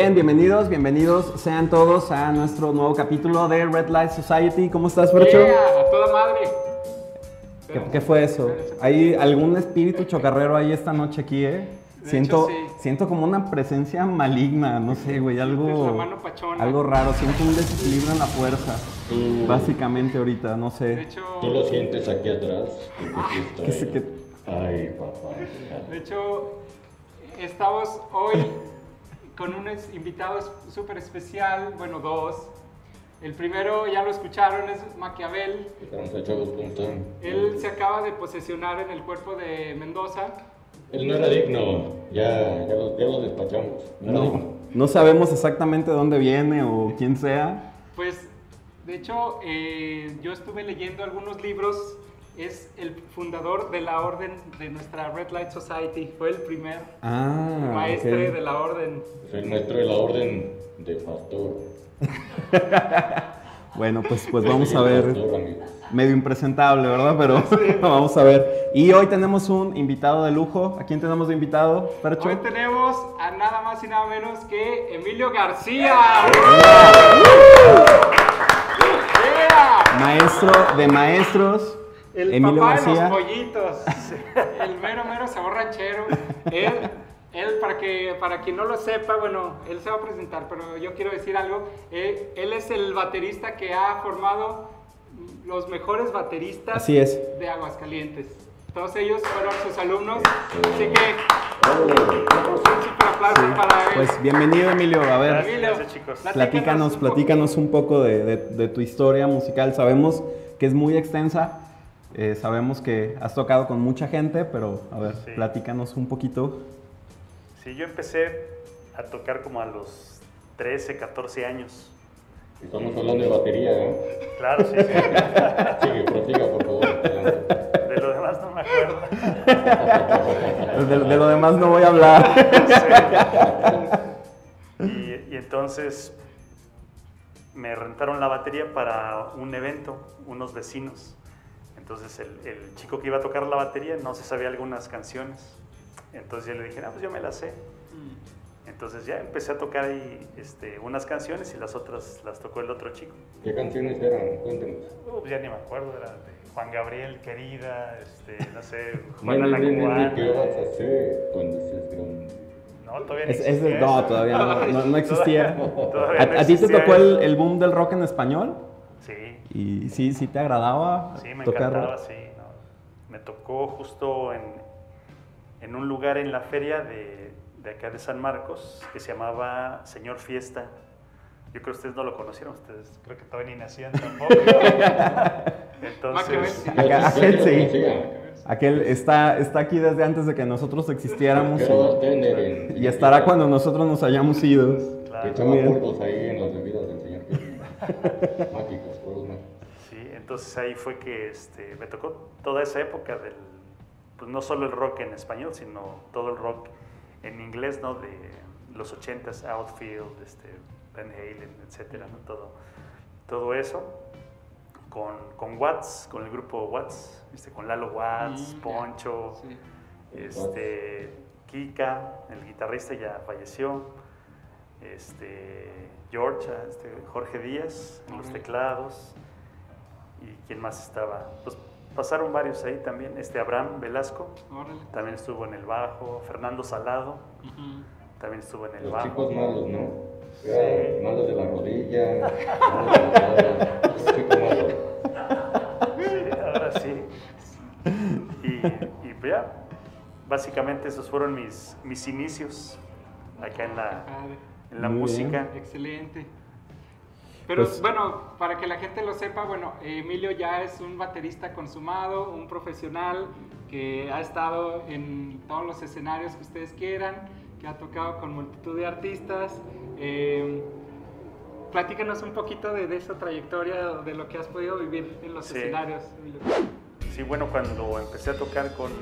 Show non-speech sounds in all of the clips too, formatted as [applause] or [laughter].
Bien, bienvenidos, bienvenidos sean todos a nuestro nuevo capítulo de Red Light Society. ¿Cómo estás, Fercho? Yeah, a toda madre. ¿Qué, qué fue eso? ¿Hay algún espíritu chocarrero ahí esta noche aquí, eh? De Siento, hecho, sí. siento como una presencia maligna, no sé, güey, algo, algo raro. Siento un desequilibrio en la fuerza, Tú, básicamente ahorita, no De sé. hecho, tú lo sientes aquí atrás. porque sí está ¿Qué sé ahí. qué? Ay, papá. de hecho, estamos hoy con un invitado súper especial, bueno, dos. El primero, ya lo escucharon, es Maquiavel. Él se acaba de posesionar en el cuerpo de Mendoza. Él no era digno. Ya, ya, lo, ya lo despachamos. No. No, no sabemos exactamente dónde viene o quién sea. Pues, de hecho, eh, yo estuve leyendo algunos libros. Es el fundador de la orden de nuestra Red Light Society. Fue el primer Ah, maestre ok. de la orden. Es el maestro de la orden de pastor. [laughs] Bueno, pues, pues vamos a ver. medio impresentable, ¿verdad? Pero [laughs] [laughs] vamos a ver. Y hoy tenemos un invitado de lujo. ¿A quién tenemos de invitado, Percho? Hoy tenemos a nada más y nada menos que Emilio García. Maestro de maestros, El Emilio papá García. de los pollitos. [laughs] El mero mero sabor ranchero. Él, él para que para quien no lo sepa, bueno, él se va a presentar, pero yo quiero decir algo. Eh, él es el baterista que ha formado los mejores bateristas Así es. de Aguascalientes. Todos ellos fueron sus alumnos. Así que un super aplauso para él. Pues bienvenido, Emilio. A ver, gracias, chicos. platícanos, un platícanos poco. un poco de, de- de tu historia musical. Sabemos que es muy extensa. Eh, sabemos que has tocado con mucha gente, pero a ver, Sí. platícanos un poquito. Sí, yo empecé a tocar como a los 13, 14 años. Estamos hablando de batería, ¿eh? Claro, sí, sí. [laughs] Sigue, prosiga, por favor. De lo demás no me acuerdo. De, de lo demás no voy a hablar. Y, y entonces me rentaron la batería para un evento, unos vecinos. Entonces el, el chico que iba a tocar la batería no se sabía algunas canciones. Entonces yo le dije, ah, pues yo me las sé. Entonces ya empecé a tocar ahí este, unas canciones y las otras las tocó el otro chico. ¿Qué canciones eran? Cuéntenos. Uh, pues ya ni me acuerdo, era de Juan Gabriel, querida, este, no sé, [laughs] Juana la Cubana. ¿qué vas a hacer cuando seas grande? No, todavía no Es- es- existía no, todavía no, no- no [laughs] existía. [laughs] Todavía ¿A, no a ti te existía tocó el, el boom del rock en español? Sí, ¿Y sí, sí te agradaba sí, me tocar encantaba, sí. no. Me tocó justo en, en un lugar en la feria de, de acá de San Marcos que se llamaba Señor Fiesta. Yo creo que ustedes no lo conocieron, ustedes creo que todavía ni nacían tampoco. [laughs] Entonces, aquel sí. Aquel está, está aquí desde antes de que nosotros existiéramos y, y estará cuando nosotros nos hayamos ido. Que claro. echaba ahí en las bebidas del señor. Sí, [laughs] entonces ahí fue que este, me tocó toda esa época del, pues no solo el rock en español, sino todo el rock en inglés, ¿no? De los 80s, Outfield, este, Van Halen, etcétera, ¿no? Todo, todo eso con, con Watts, con el grupo Watts, este, con Lalo Watts, Mm. Poncho, Sí. este, Kika, el guitarrista ya falleció, este, George, este, Jorge Díaz en los teclados, quién más estaba, pues pasaron varios ahí también, este Abraham Velasco Órale. también estuvo en el bajo, Fernando Salado también estuvo en el Los bajo. chicos malos, ¿no? Sí. Malos de la rodilla, malos de la cara, los chicos malos. Sí, ahora sí. Y, y pues ya, básicamente esos fueron mis, mis inicios acá en la, en la Muy música. Excelente. Pero Pues- bueno, para que la gente lo sepa, bueno, Emilio ya es un baterista consumado, un profesional que ha estado en todos los escenarios que ustedes quieran, que ha tocado con multitud de artistas. Eh, platícanos un poquito de, de esa trayectoria, de lo que has podido vivir en los Sí. escenarios. Emilio. Sí, bueno, cuando empecé a tocar con,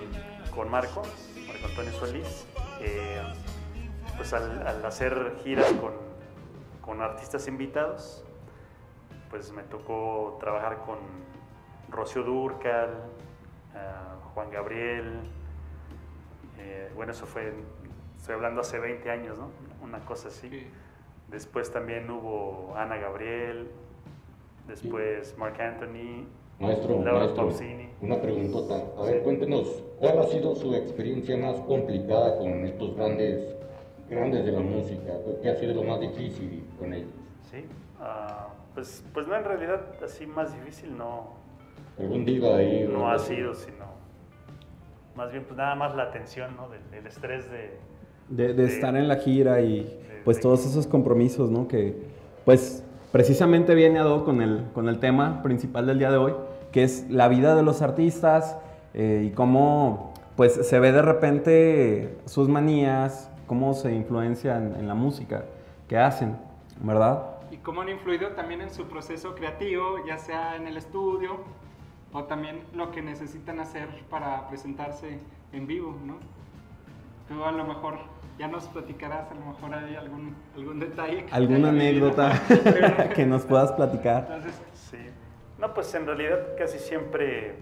con Marco, Marco Antonio Solís, eh, pues al, al hacer giras con, con artistas invitados, pues me tocó trabajar con Rocío Durcal, ah, Juan Gabriel, eh, bueno, eso fue estoy hablando hace 20 años, ¿no? Una cosa así. Sí. Después también hubo Ana Gabriel, después Mark Anthony, Maestro, Laura maestro, Pausini. una preguntota. A ver, Sí. cuéntenos, ¿cuál ha sido su experiencia más complicada con estos grandes, grandes de la música? ¿Qué ha sido lo más difícil con ellos? Sí, ah, pues, pues no, en realidad así más difícil no, ¿Algún diva ahí? no ha sido, sino más bien pues nada más la tensión, ¿no? Del, del estrés de... De, de estar en la gira y pues de- todos esos compromisos, ¿no? Que pues precisamente viene a do con el, con el tema principal del día de hoy, que es la vida de los artistas eh, y cómo pues se ve de repente sus manías, cómo se influencian en la música que hacen, ¿verdad? Y cómo han influido también en su proceso creativo, ya sea en el estudio o también lo que necesitan hacer para presentarse en vivo, ¿no? Tú a lo mejor ya nos platicarás, a lo mejor hay algún, algún detalle. que ¿Alguna vivido. anécdota [laughs] que nos puedas platicar? Entonces, Sí. No, pues en realidad casi siempre,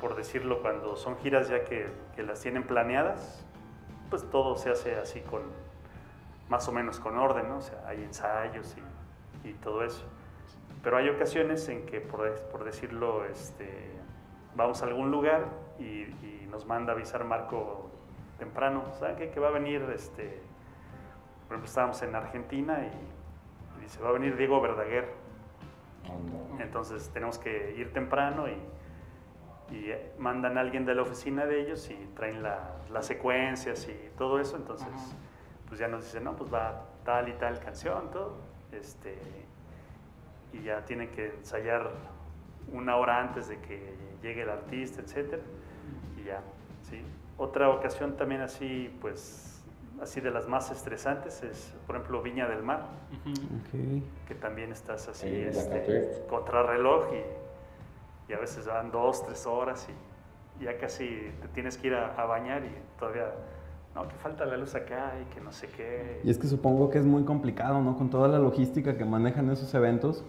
por decirlo, cuando son giras ya que, que las tienen planeadas, pues todo se hace así con, más o menos con orden, ¿no? O sea, hay ensayos y, y todo eso. Pero hay ocasiones en que, por, por decirlo, este, vamos a algún lugar y, y nos manda avisar Marco temprano, ¿saben qué? Que va a venir, este, por ejemplo, estábamos en Argentina y, y dice, va a venir Diego Verdaguer. Entonces tenemos que ir temprano y, y, mandan a alguien de la oficina de ellos y traen la- las secuencias y todo eso. Entonces, Ajá. Pues ya nos dicen, no, pues va tal y tal canción, todo. Este, y ya tienen que ensayar una hora antes de que llegue el artista, etcétera. Y ya, sí. Otra ocasión también así, pues, así de las más estresantes es, por ejemplo, Viña del Mar ujú. Ok. que también estás así la este, contrarreloj y, y a veces van dos, tres horas y ya casi te tienes que ir a, a bañar y todavía, no, que falta la luz acá y que no sé qué. Y es que supongo que es muy complicado, ¿no? Con toda la logística que manejan esos eventos.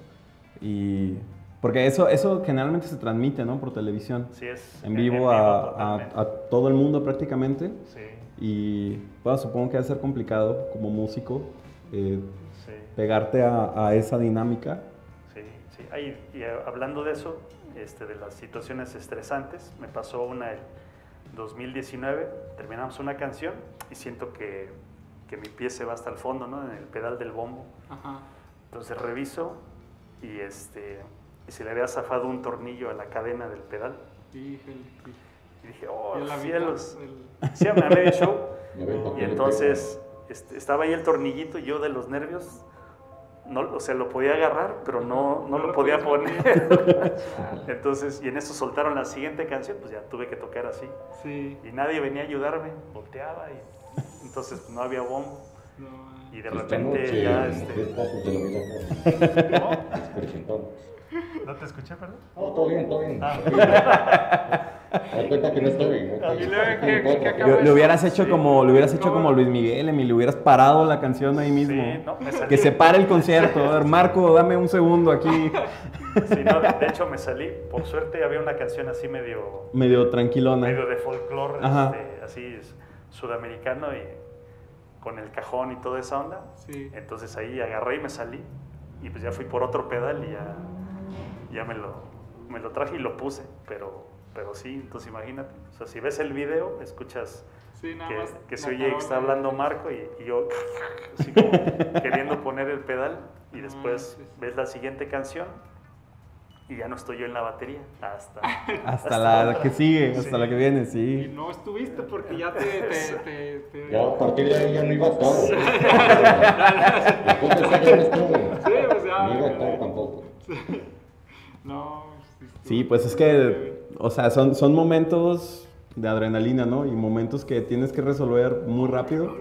Y. Porque eso, eso generalmente se transmite, ¿no? Por televisión. Sí, es En vivo, a, a- totalmente. a todo el mundo prácticamente. Sí, Y bueno, supongo que va a ser complicado como músico eh, sí, pegarte a, a esa dinámica. sí, sí. Y eh, hablando de eso, este, de las situaciones estresantes, me pasó una el 2019, terminamos una canción y siento que, que mi pie se va hasta el fondo, ¿no? En el pedal del bombo. Ajá. Entonces reviso y este y se le había zafado un tornillo a la cadena del pedal. Híjole. Y dije, oh, Y cielos. el- Sí, a medio show. Ya ven, ¿para Y entonces este, estaba ahí el tornillito y yo de los nervios, no, o sea, lo podía agarrar, pero no, no No lo podía poner. [laughs] entonces, y en eso soltaron la siguiente canción, pues ya tuve que tocar así. Sí. Y nadie venía a ayudarme, volteaba y entonces no había bombo. No, Y de Esta repente noche, ya, este... Presentamos. [laughs] ¿No te escuché, perdón? No, todo bien, todo bien. Ah. [laughs] Cuenta que no estoy. ¿no? Y luego, ¿qué- Un poco. qué acaba Le, le hubieras hecho Sí. como le hubieras hecho como Luis Miguel, Emi, le hubieras parado la canción ahí mismo. Sí, no, me salí. Que se pare el concierto. A ver, Marco, dame un segundo aquí. Sí, no, de hecho me salí. Por suerte había una canción así medio, Medio tranquilona. medio de folclore, este, así sudamericano y con el cajón y toda esa onda. Sí. Entonces ahí agarré y me salí y pues ya fui por otro pedal y ya, ya me, lo, me lo traje y lo puse. Pero, pero sí, entonces imagínate. O sea, si ves el video, escuchas Sí, nada que, más. que se la oye que está hablando Marco y, y yo [laughs] así como queriendo [laughs] poner el pedal y después manches. ves la siguiente canción y ya no estoy yo en la batería hasta, [laughs] Hasta la que sigue, hasta Sí. la que viene, Y sí. no estuviste porque ya te. te, te, te- Ya a partir de ahí ya no iba ya no estuvo. Sí, pues ya. No iba a estar tampoco. No. Sí, pues es que, o sea, son, son momentos de adrenalina, ¿no? Y momentos que tienes que resolver muy rápido.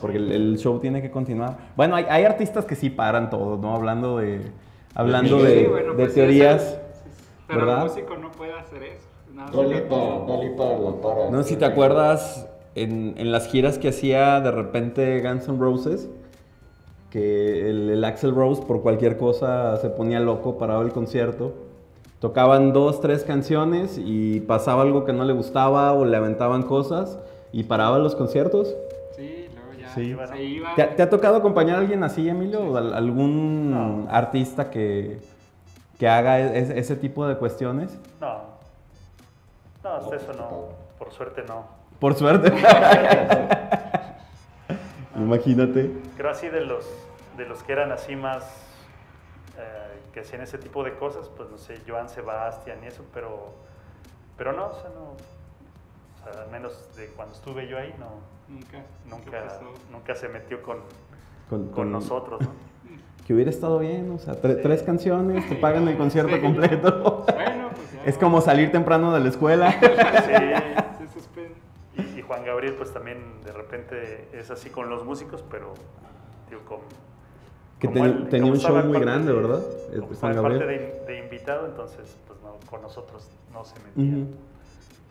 Porque el, el show tiene que continuar. Bueno, hay, hay artistas que sí paran todo, ¿no? Hablando de, hablando Sí, de, bueno, de pues teorías. sí, sí. Pero ¿verdad? el músico no puede hacer eso. Nada Dolipa la para. No sé si te acuerdas en, en las giras que hacía de repente Guns N' Roses, que el, el Axel Rose por cualquier cosa se ponía loco, paraba el concierto. Tocaban dos, tres canciones y pasaba algo que no le gustaba o le aventaban cosas y paraba los conciertos. Sí, luego ya Sí. se iba. ¿Te, ha- te ha tocado acompañar a alguien así, Emilio? ¿O al- algún No. artista que, que haga e- ese tipo de cuestiones? No. No, hasta eso no. Por suerte no. Por suerte. [laughs] Imagínate. Creo así de los, de los que eran así más, eh, que hacían ese tipo de cosas, pues no sé, Joan Sebastián y eso, pero, pero no, o sea, no, o sea, al menos de cuando estuve yo ahí, no, Nunca. ¿Qué nunca, nunca se metió con, Con, con con- nosotros, ¿no? [laughs] Que hubiera estado bien, o sea, tre- Sí. tres canciones, te pagan el concierto Sí. completo. [laughs] Bueno, pues ya. Es como salir temprano de la escuela. [laughs] Sí, Se suspende. y, y Juan Gabriel pues también de repente es así con los músicos, pero digo, con... Que ten- él- tenía un show muy parte grande, de- ¿verdad? Como Juan estaba parte de, de invitado, entonces pues no, con nosotros no se metía. Ujú.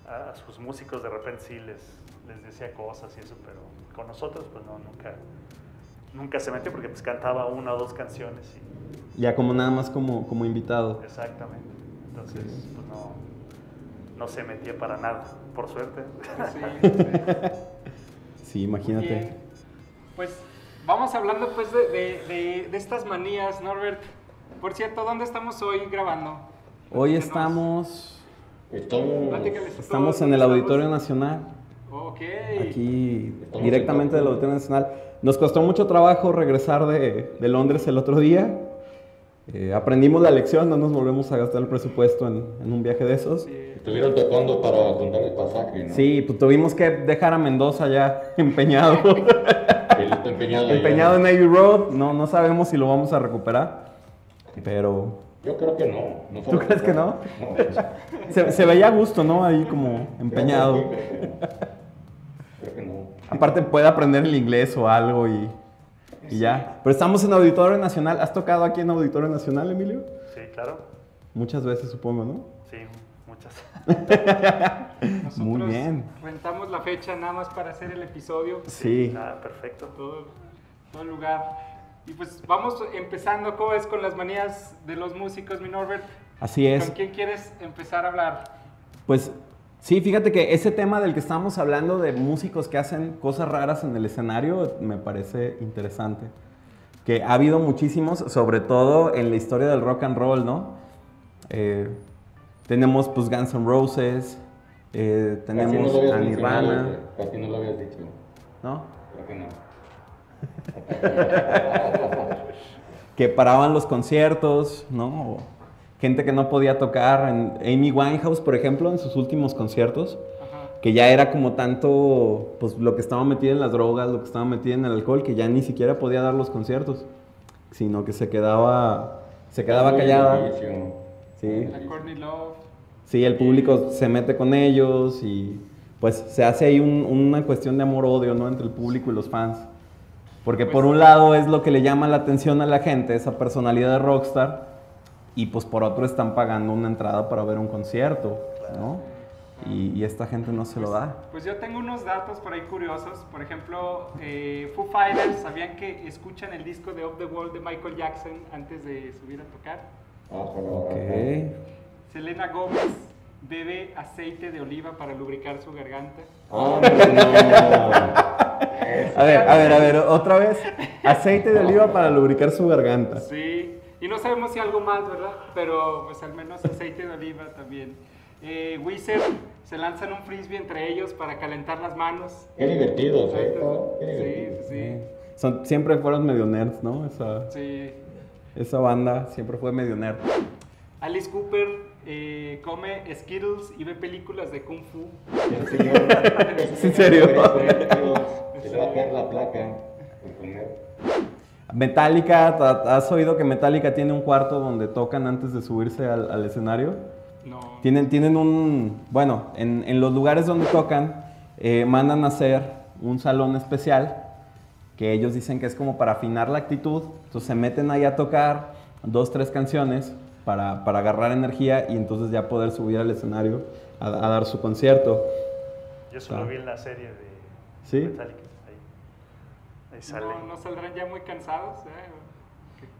a, a sus músicos de repente sí les, les decía cosas y eso, pero con nosotros pues no, nunca, nunca se metió porque pues cantaba una o dos canciones y Ya como nada más como, como invitado. exactamente. Entonces pues no, no se metía para nada, por suerte. Sí, [laughs] sí. Sí, imagínate. Bien. Pues vamos hablando pues de, de- de- de estas manías, Norbert. Por cierto, ¿dónde estamos hoy grabando? Hoy estamos, Estamos, estamos en el Auditorio. Nacional. Ok. aquí Estamos directamente en del Auditorio Nacional. Nos costó mucho trabajo regresar de, de Londres el otro día. Eh, aprendimos la lección, no nos volvemos a gastar el presupuesto en, en un viaje de esos. Sí, Sí. estuvieron tocando para contar el pasaje, ¿no? pues tuvimos que dejar a Mendoza ya [laughs] empeñado. [laughs] Él está empeñado. allá. empeñado en Navy Road. No, no sabemos si lo vamos a recuperar. Pero Yo creo que no. no ¿Tú crees que no? No. [laughs] se, se veía a gusto, ¿no? Ahí como empeñado. Creo que no. Aparte puede aprender el inglés o algo y, y ya. Pero estamos en Auditorio Nacional. ¿Has tocado aquí en Auditorio Nacional, Emilio? Sí, claro, Muchas veces, supongo, ¿no? sí, muchas. [laughs] Nosotros Muy bien. rentamos la fecha nada más para hacer el episodio. Sí. Ah, perfecto. Todo, todo el lugar. Y pues vamos empezando, ¿cómo es con las manías de los músicos, mi Norbert? Así es. ¿Con quién quieres empezar a hablar? Pues sí, fíjate que ese tema del que estábamos hablando de músicos que hacen cosas raras en el escenario me parece interesante. Que ha habido muchísimos, sobre todo en la historia del rock and roll, ¿no? Eh, tenemos pues Guns N' Roses, eh, no tenemos a Nirvana. Casi no lo habías dicho. ¿no? Creo que no. [laughs] que paraban los conciertos, ¿no? O gente que no podía tocar. En Amy Winehouse, por ejemplo, en sus últimos conciertos, Ajá. que ya era como tanto, pues lo que estaba metida en las drogas, lo que estaba metida en el alcohol, que ya ni siquiera podía dar los conciertos, sino que se quedaba, se quedaba callada. Sí, La Courtney Love. sí, el público se mete con ellos y pues se hace ahí un- una cuestión de amor-odio, ¿no? Entre el público y los fans. Porque por un lado es lo que le llama la atención a la gente, esa personalidad de rockstar, y pues por otro están pagando una entrada para ver un concierto, ¿no? Y, y esta gente no se lo da. Pues yo tengo unos datos por ahí curiosos. Por ejemplo, eh, Foo Fighters, ¿sabían que escuchan el disco de Off the Wall de Michael Jackson antes de subir a tocar? Ah, Ok. Selena Gómez bebe aceite de oliva para lubricar su garganta. Ah, no. [laughs] A ver, a ver, a ver, otra vez. Aceite de oliva para lubricar su garganta. Sí, y no sabemos si algo más, ¿verdad? Pero pues al menos aceite de oliva también. Eh, Wizard se lanzan un frisbee entre ellos para calentar las manos. Qué divertidos, ¿eh? Exacto. Qué Sí, divertidos. sí, Son, siempre fueron medio nerds, ¿no? Esa, sí. Esa banda siempre fue medio nerd. Alice Cooper eh, come Skittles y ve películas de Kung Fu. El señor- ¿Es en serio? Se le va a caer la placa. Metallica, ¿ta- ¿has oído que Metallica tiene un cuarto donde tocan antes de subirse al, al escenario? No. Tienen, tienen un, bueno, en, en los lugares donde tocan, eh, mandan a hacer un salón especial que ellos dicen que es como para afinar la actitud. Entonces se meten ahí a tocar dos, tres canciones para, para agarrar energía y entonces ya poder subir al escenario a, a dar su concierto. Yo eso lo Ah. vi en la serie de ¿Sí? Metallica. Ahí, ahí sale. No, no saldrán ya muy cansados. ¿eh?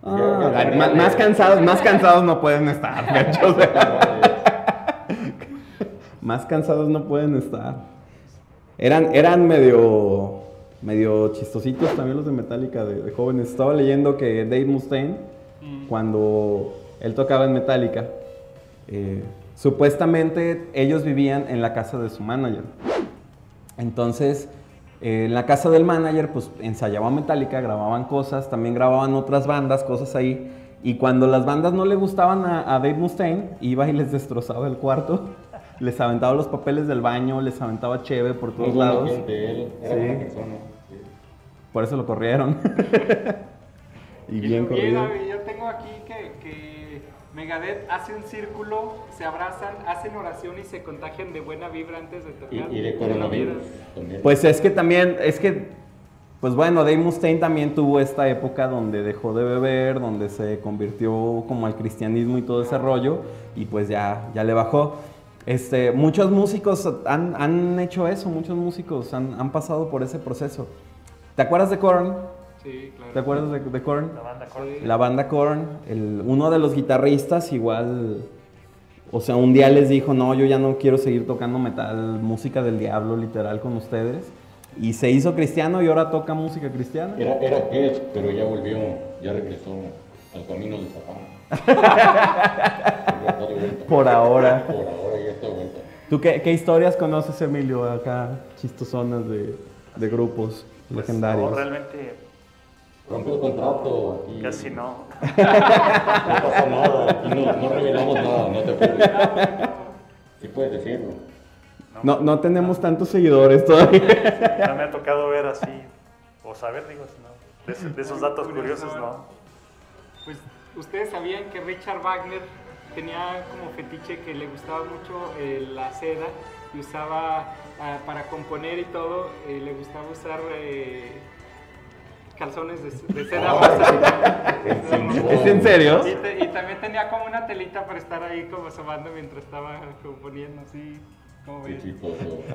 Ah, Ya, ya, más, ya. más cansados, más cansados no pueden estar, [laughs] [laughs] más cansados no pueden estar. Eran, eran medio, medio chistositos también los de Metallica de, de jóvenes. Estaba leyendo que Dave Mustaine, Mm. cuando él tocaba en Metallica, eh, supuestamente ellos vivían en la casa de su manager. Entonces, eh, en la casa del manager, pues ensayaban Metallica, grababan cosas, también grababan otras bandas, cosas ahí. Y cuando las bandas no le gustaban a, a Dave Mustaine, iba y les destrozaba el cuarto, les aventaba los papeles del baño, les aventaba cheve por todos lados. gente, él era Sí. buena persona. sí. Por eso lo corrieron. [laughs] y bien corrido. David, yo tengo aquí que, que Megadeth hace un círculo, se abrazan, hacen oración y se contagian de buena vibra antes de Y, tocar. y de ¿No coronavirus también. Pues es que también, es que, pues bueno, Dave Mustaine también tuvo esta época donde dejó de beber, donde se convirtió como al cristianismo y todo ese rollo, y pues ya, ya le bajó. Este, muchos músicos han, han hecho eso, muchos músicos han, han pasado por ese proceso. ¿Te acuerdas de Korn? Sí, claro. ¿Te acuerdas de, de Korn? La banda Korn. Sí. La banda Korn, el- uno de los guitarristas igual, o sea, un día les dijo, no, yo ya no quiero seguir tocando metal, música del diablo literal con ustedes. Y se hizo cristiano y ahora toca música cristiana. Era, era pero ya volvió, ya regresó al camino de Satán. Por ahora. Por ahora ya está de vuelta. ¿Tú qué, qué historias conoces, Emilio, acá, chistosonas de, de grupos Pues, legendarios? no, realmente Rompió el contrato aquí. casi no. No pasa nada, aquí no, no revelamos nada, no te preocupes. Sí puedes decirlo. No, no tenemos tantos seguidores todavía. No me ha tocado ver así, o saber, digo, no. De esos datos curiosos, no. Pues ustedes sabían que Richard Wagner tenía como fetiche que le gustaba mucho eh, la seda y usaba ah, para componer y todo, eh, le gustaba usar eh, calzones de, de seda rosa. [laughs] ¿Es en serio? Y, te- y también tenía como una telita para estar ahí como sobando mientras estaba componiendo así, como ves.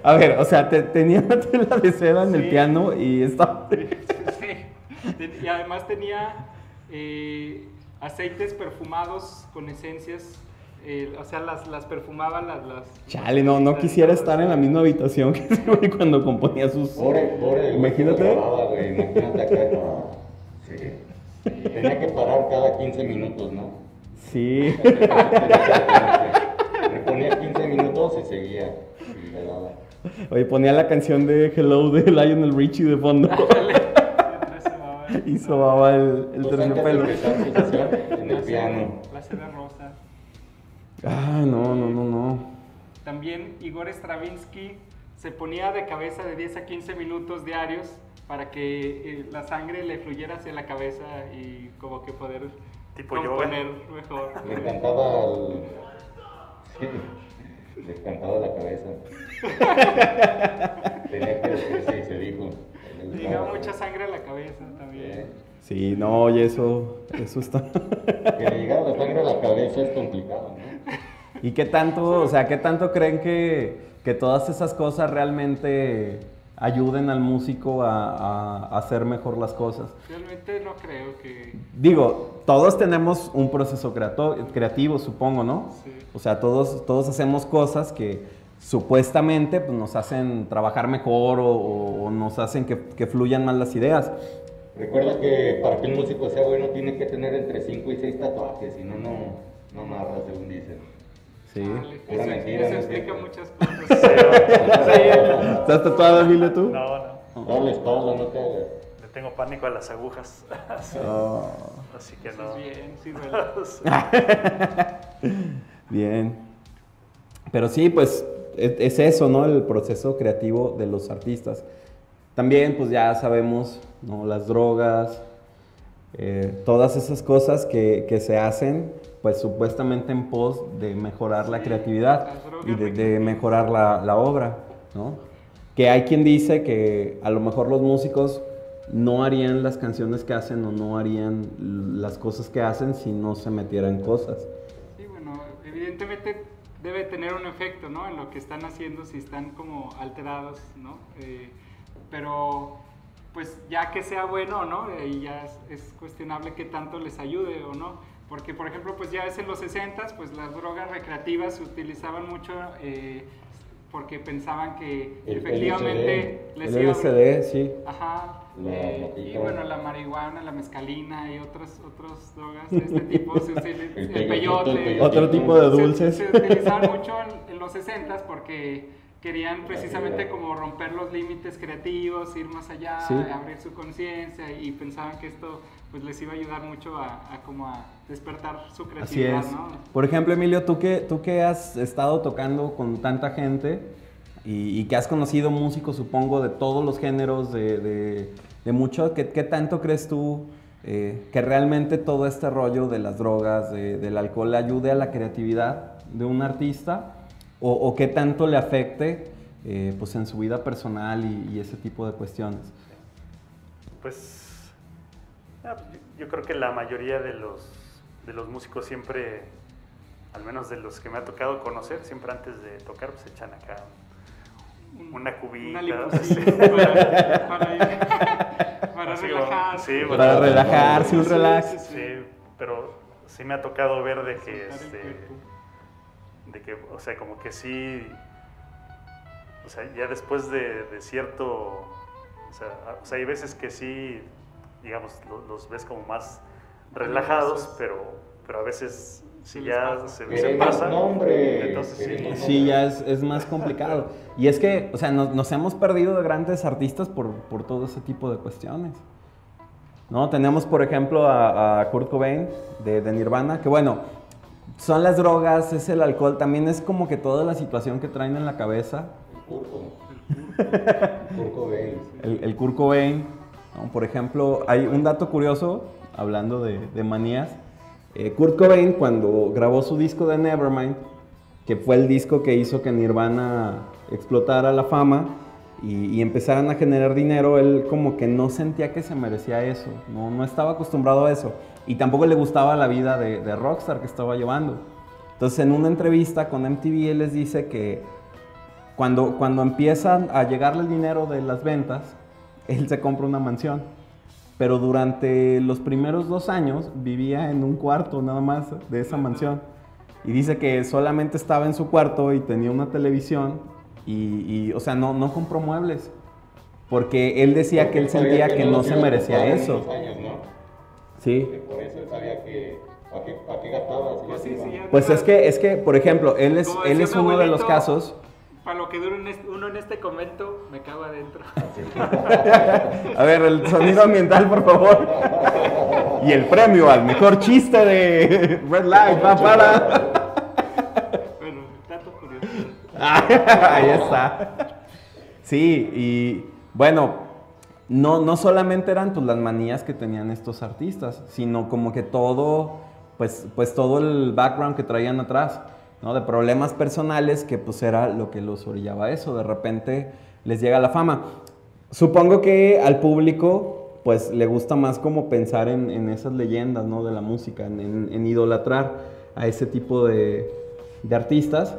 A ver, o sea, te, tenía una tela de seda en el Sí. piano y estaba... [laughs] Sí. Y además tenía eh, aceites perfumados con esencias, eh, o sea, las, las perfumaba las... las Chale, no, no quisiera estar en la misma habitación que ese güey cuando componía sus... Pobre, pobre. Imagínate. güey, Imagínate acá. no. Sí. Tenía que parar cada 15 minutos, ¿no? Sí. Me ponía 15 minutos y seguía. Y le. Oye, ponía la canción de Hello de Lionel Richie de fondo [laughs] y sobaba el, el Pues de terciopelo. en el piano. La seda rosa. Ah, no, no, no, no. También Igor Stravinsky se ponía de cabeza de 10 a 15 minutos diarios para que eh, la sangre le fluyera hacia la cabeza y como que poder Tipo componer mejor. Le encantaba el... Sí, le encantaba la cabeza. [laughs] Tenía que decirse, se dijo. Llegaba mucha sangre a la cabeza también. Sí, no, oye, eso, eso está... [laughs] Que le llegara la sangre a la cabeza es complicado, ¿no? ¿Y qué tanto, o sea, qué tanto creen que, que todas esas cosas realmente ayuden al músico a, a- a hacer mejor las cosas? Realmente no creo que... Digo, todos tenemos un proceso creativo, supongo, ¿no? Sí. O sea, todos, todos hacemos cosas que supuestamente pues, nos hacen trabajar mejor o, o- o nos hacen que, que fluyan más las ideas. Recuerda que para que un músico sea bueno tiene que tener entre 5 y 6 tatuajes, si no, no, no amarra, según dicen. Sí. Pura eso, mentira, eso ¿no es explica cierto? muchas cosas. [laughs] ¿Estás tatuado, Emilio, tú? No, no. Dale espalda, no te hagas. Le tengo pánico a las agujas. [laughs] Así, Oh, así que Eso no. bien, sí, [laughs] duele. bien. Pero sí, pues es, es eso, ¿no? El proceso creativo de los artistas. También, pues ya sabemos, ¿no? Las drogas, eh, todas esas cosas que, que se hacen, pues supuestamente en pos de mejorar la creatividad y de, de mejorar la, la obra, ¿no? Que hay quien dice que a lo mejor los músicos no harían las canciones que hacen o no harían las cosas que hacen si no se metieran cosas. Sí, bueno, evidentemente debe tener un efecto, ¿no? En lo que están haciendo, si están como alterados, ¿no? Eh, pero, pues ya que sea bueno o no, ahí ya es, es cuestionable que tanto les ayude o no. Porque, por ejemplo, pues ya es en los 60 pues las drogas recreativas se utilizaban mucho, eh, porque pensaban que El efectivamente les El iba a- LSD, sí. Ajá. Eh, y bueno, la marihuana, la mescalina y otras otras drogas de este tipo se usan El el, peyotito, peyote. el peyotito. Otro tipo de Se- dulces. Se, utilizaban mucho en, en los 60 porque querían precisamente como romper los límites creativos, ir más allá, Sí. abrir su conciencia y pensaban que esto pues les iba a ayudar mucho a, a como a despertar su Así creatividad, es. ¿no? Por ejemplo, Emilio, tú que, tú que has estado tocando con tanta gente y, y que has conocido músicos, supongo, de todos los géneros, de, de, de ¿qué, qué tanto crees tú eh, que realmente todo este rollo de las drogas, de- del alcohol, le ayude a la creatividad de un artista? ¿O, o qué tanto le afecte eh, pues en su vida personal y, y ese tipo de cuestiones? Pues ah, yo creo que la mayoría de los, de los músicos siempre, al menos de los que me ha tocado conocer, siempre antes de tocar, pues echan acá una cubita. Una limusina [laughs] para, para, para relajarse. sí, Para Para- relajarse, un Sí, relax. sí, sí. Sí, pero sí me ha tocado ver de que, este, de que, o sea, como que sí, o sea, ya después de, de cierto, o sea, o sea, hay veces que sí, digamos, lo- los ves como más relajados, pero, pero a veces si ya se, pasa, nombre, entonces sí, ya es, es más complicado. Y es que, o sea, nos, nos hemos perdido de grandes artistas por, por todo ese tipo de cuestiones. ¿No? Tenemos, por ejemplo, a, a Kurt Cobain de, de Nirvana, que bueno, son las drogas, es el alcohol, también es como que toda la situación que traen en la cabeza. Curco. Curco Bain. El, el Kurt Cobain, ¿no? por ejemplo, hay un dato curioso, hablando de, de manías. Eh, Kurt Cobain, cuando grabó su disco de Nevermind, que fue el disco que hizo que Nirvana explotara la fama y, y empezaran a generar dinero, él como que no sentía que se merecía eso, no, no estaba acostumbrado a eso. Y tampoco le gustaba la vida de, de rockstar que estaba llevando. Entonces, en una entrevista con MTV, él les dice que cuando, cuando empiezan a llegarle el dinero de las ventas, [laughs] él se compra una mansión. Pero durante los primeros dos años vivía en un cuarto nada más de esa mansión. Y dice que solamente estaba en su cuarto y tenía una televisión y, y, o sea, no, no compró muebles. Porque él decía que él sentía que no se merecía eso. Años, ¿no? Sí. Por eso él sabía que. ¿Para qué, pa' qué gastaba? Si Pues sí, sí, Pues es que, es que, por ejemplo, él es, él es uno de los casos. Para lo que dura un est- uno en este convento, me cago adentro. A ver, el sonido ambiental, por favor. Y el premio al mejor chiste de Red Light va para. bueno, dato curioso. [laughs] Ahí está. Sí, y bueno, no, no solamente eran pues, las manías que tenían estos artistas, sino como que todo, pues, pues todo el background que traían atrás, ¿no? De problemas personales que pues era lo que los orillaba a eso. De repente les llega la fama. Supongo que al público pues le gusta más como pensar en, en esas leyendas, ¿no? De la música, en, en- en idolatrar a ese tipo de, de artistas,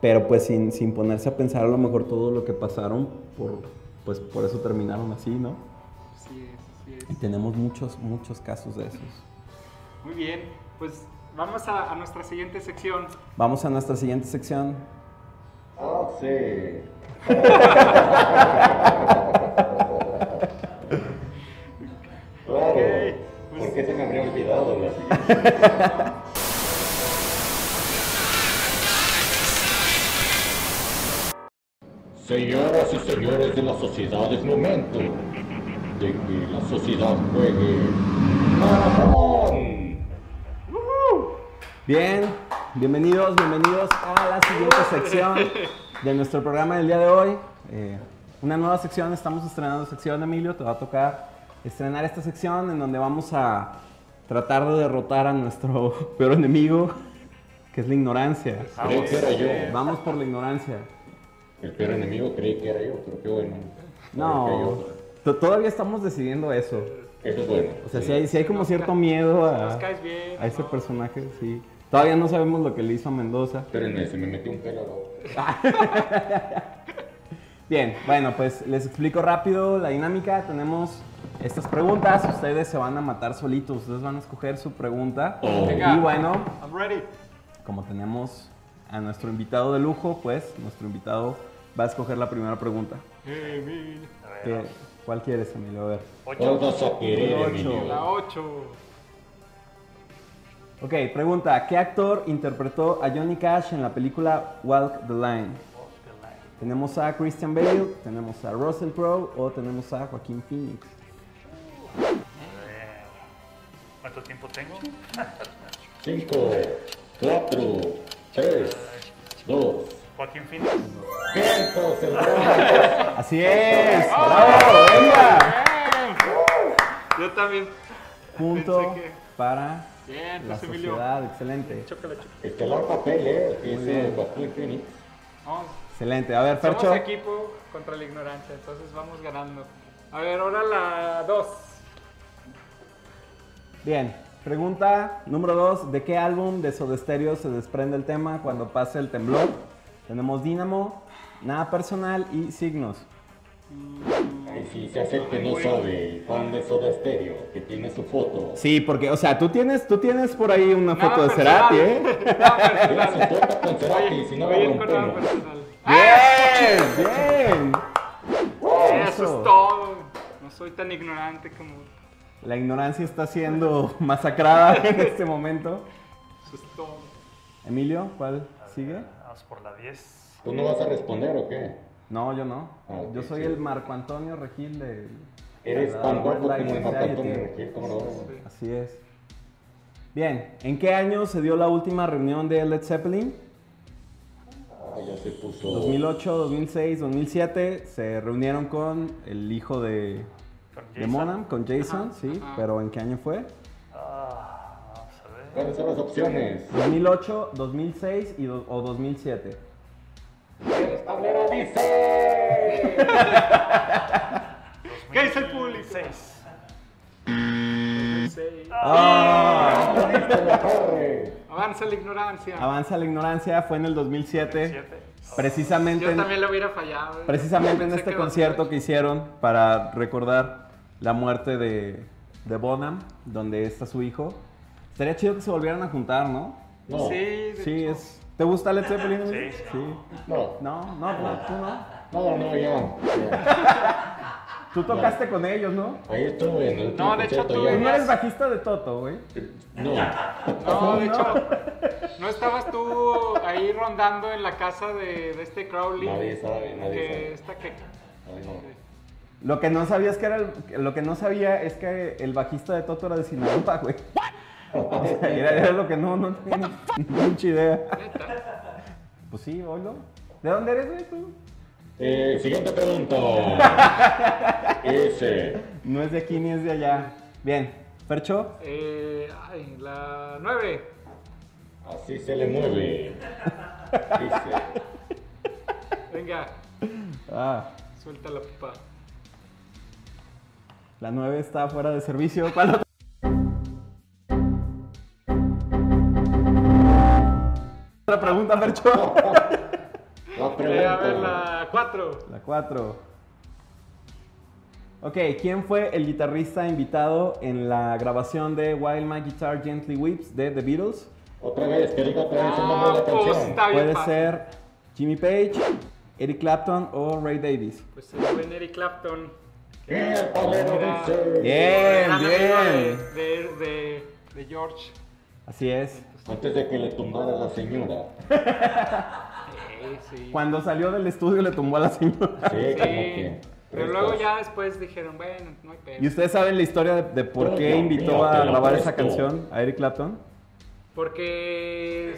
pero pues sin, sin ponerse a pensar a lo mejor todo lo que pasaron, por, pues por eso terminaron así, ¿no? Así es, así Y tenemos muchos, muchos casos de esos. Muy bien, pues vamos a, a nuestra siguiente sección. Vamos a nuestra siguiente sección. Ah, [laughs] sí. Claro. Pues- ¿Por qué se me habría olvidado la siguiente? Señoras y señores de la sociedad, es momento de que la sociedad juegue maratón. Bien, bienvenidos, bienvenidos a la siguiente sección de nuestro programa del día de hoy. Eh, una nueva sección, estamos estrenando sección, Emilio, te va a tocar estrenar esta sección en donde vamos a tratar de derrotar a nuestro [laughs] peor enemigo, que es la ignorancia. Creí que era yo. Vamos por la ignorancia. El peor enemigo creí que era yo, pero qué bueno. No, to- todavía estamos decidiendo eso. Eso es bueno. O sea, sí. si hay, si hay como cierto miedo a, a ese ¿no? personaje, sí. Todavía no sabemos lo que le hizo a Mendoza. Espérenme, se me metió un pelo. [laughs] Bien, bueno, pues les explico rápido la dinámica. Tenemos estas preguntas. Ustedes se van a matar solitos. Ustedes van a escoger su pregunta. Oh. Y bueno, I'm ready. como tenemos a nuestro invitado de lujo, pues nuestro invitado va a escoger la primera pregunta. A ver, ¿Qué- ¿Cuál quieres, Emilio? A ver. ¿Cuál ocho. vas a querer, Ocho. Emilio? La 8. Ok, pregunta. ¿Qué actor interpretó a Johnny Cash en la película Walk the Line? ¿Tenemos a Christian Bale, tenemos a Russell Crowe o tenemos a Joaquín Phoenix? ¿Cuánto tiempo tengo? 5, 4, 3, 2. Joaquín Phoenix. Así es. ¡Bravo! ¡Venga! Yo también. Punto que- para Bien, la pues Emilio. sociedad. Excelente. Chócala. Estelar papel, ¿eh? Que Phoenix. Vamos. Excelente. A ver, Somos Fercho. equipo contra la ignorancia, entonces vamos ganando. A ver, ahora la 2. Bien. Pregunta número 2. ¿De qué álbum de Soda Stereo se desprende el tema cuando pasa el temblor? Tenemos Dínamo, Nada Personal y Signos. Ay, si se que no sabe, el fan de Soda Stereo, que tiene su foto. Sí, porque, o sea, tú tienes, tú tienes por ahí una Nada foto de personal. Cerati, ¿eh? Nada Mira su personal. foto con Cerati, si no la Oye, rompemos. personal. Bien, bien. Eso es todo. No soy tan ignorante como. La ignorancia está siendo masacrada [laughs] en este momento. Eso es todo. Emilio, ¿cuál sigue? Vamos por la 10. ¿Tú no vas a responder o qué? No, yo no. Ah, Yo soy sí. el Marco Antonio Regil de... Eres Marco. Antonio Regil. Así es. Bien, ¿en qué año se dio la última reunión de Led Zeppelin? Ah, ya se puso. 2008, 2006, 2007. Se reunieron con el hijo de, Con de Jason. Monam, con Jason, Ajá, sí. ajá. Pero ¿en qué año fue? Ah, vamos a ver. ¿Cuáles son las opciones? 2008, 2006 y o 2007. ¡El tablero dice! ¿Qué dice el público? 2006. Sí. ¡Ah! Avanza la ignorancia. Avanza la ignorancia, fue en el 2007. 7. Precisamente, Yo en- también lo hubiera fallado. ¿eh? precisamente en este que concierto 2008. que hicieron para recordar la muerte de, de Bonham, donde está su hijo. Estaría chido que se volvieran a juntar, ¿no? No, Sí, de Sí, hecho. es. ¿Te gusta Led Zeppelin? Sí, sí. no, No, no, no, tú no. no, no, ya. ya. [laughs] Tú tocaste con ellos, ¿no? Ahí estuve en el No, de hecho, tú Tú no ya. eres bajista de Toto, güey. No, No, de [laughs] hecho, ¿no estabas tú ahí rondando en la casa de, de este Crowley? Nadie sabe, nadie que sabe. Esta que... Lo que no sabía es que era el- lo que no sabía es que el bajista de Toto era de Sinaloa, güey. [laughs] Era, era lo que no, no tenía ni mucha idea. Pues sí, oílo. ¿De dónde eres, güey, tú? Eh, siguiente pregunta. [laughs] Ese. No es de aquí ni es de allá. Bien, Fercho. Eh, ay, la 9. Así se le mueve. Dice. Venga, Ah, suelta la pupa. la 9 está fuera de servicio. ¿Cuál pregunta, Fercho. [laughs] La Eh, a ver, pregunta. la 4. La 4. Ok, ¿quién fue el guitarrista invitado en la grabación de While My Guitar Gently Weeps de The Beatles? Otra vez, que diga otra vez el nombre de la Ah, pues canción. está bien Puede fácil. ser Jimmy Page, Eric Clapton o Ray Davis. Pues el buen Eric Clapton. El tablero Era- dice. Bien, bien. De, de, de, de George. Así es. Antes de que le tumbara a la señora. Sí, sí. Cuando salió del estudio le tumbó a la señora. Sí, Sí, como que. Pero luego ya después dijeron, bueno, no hay pedo. ¿Y ustedes saben la historia de, de por qué invitó a grabar esa canción a Eric Clapton? Porque.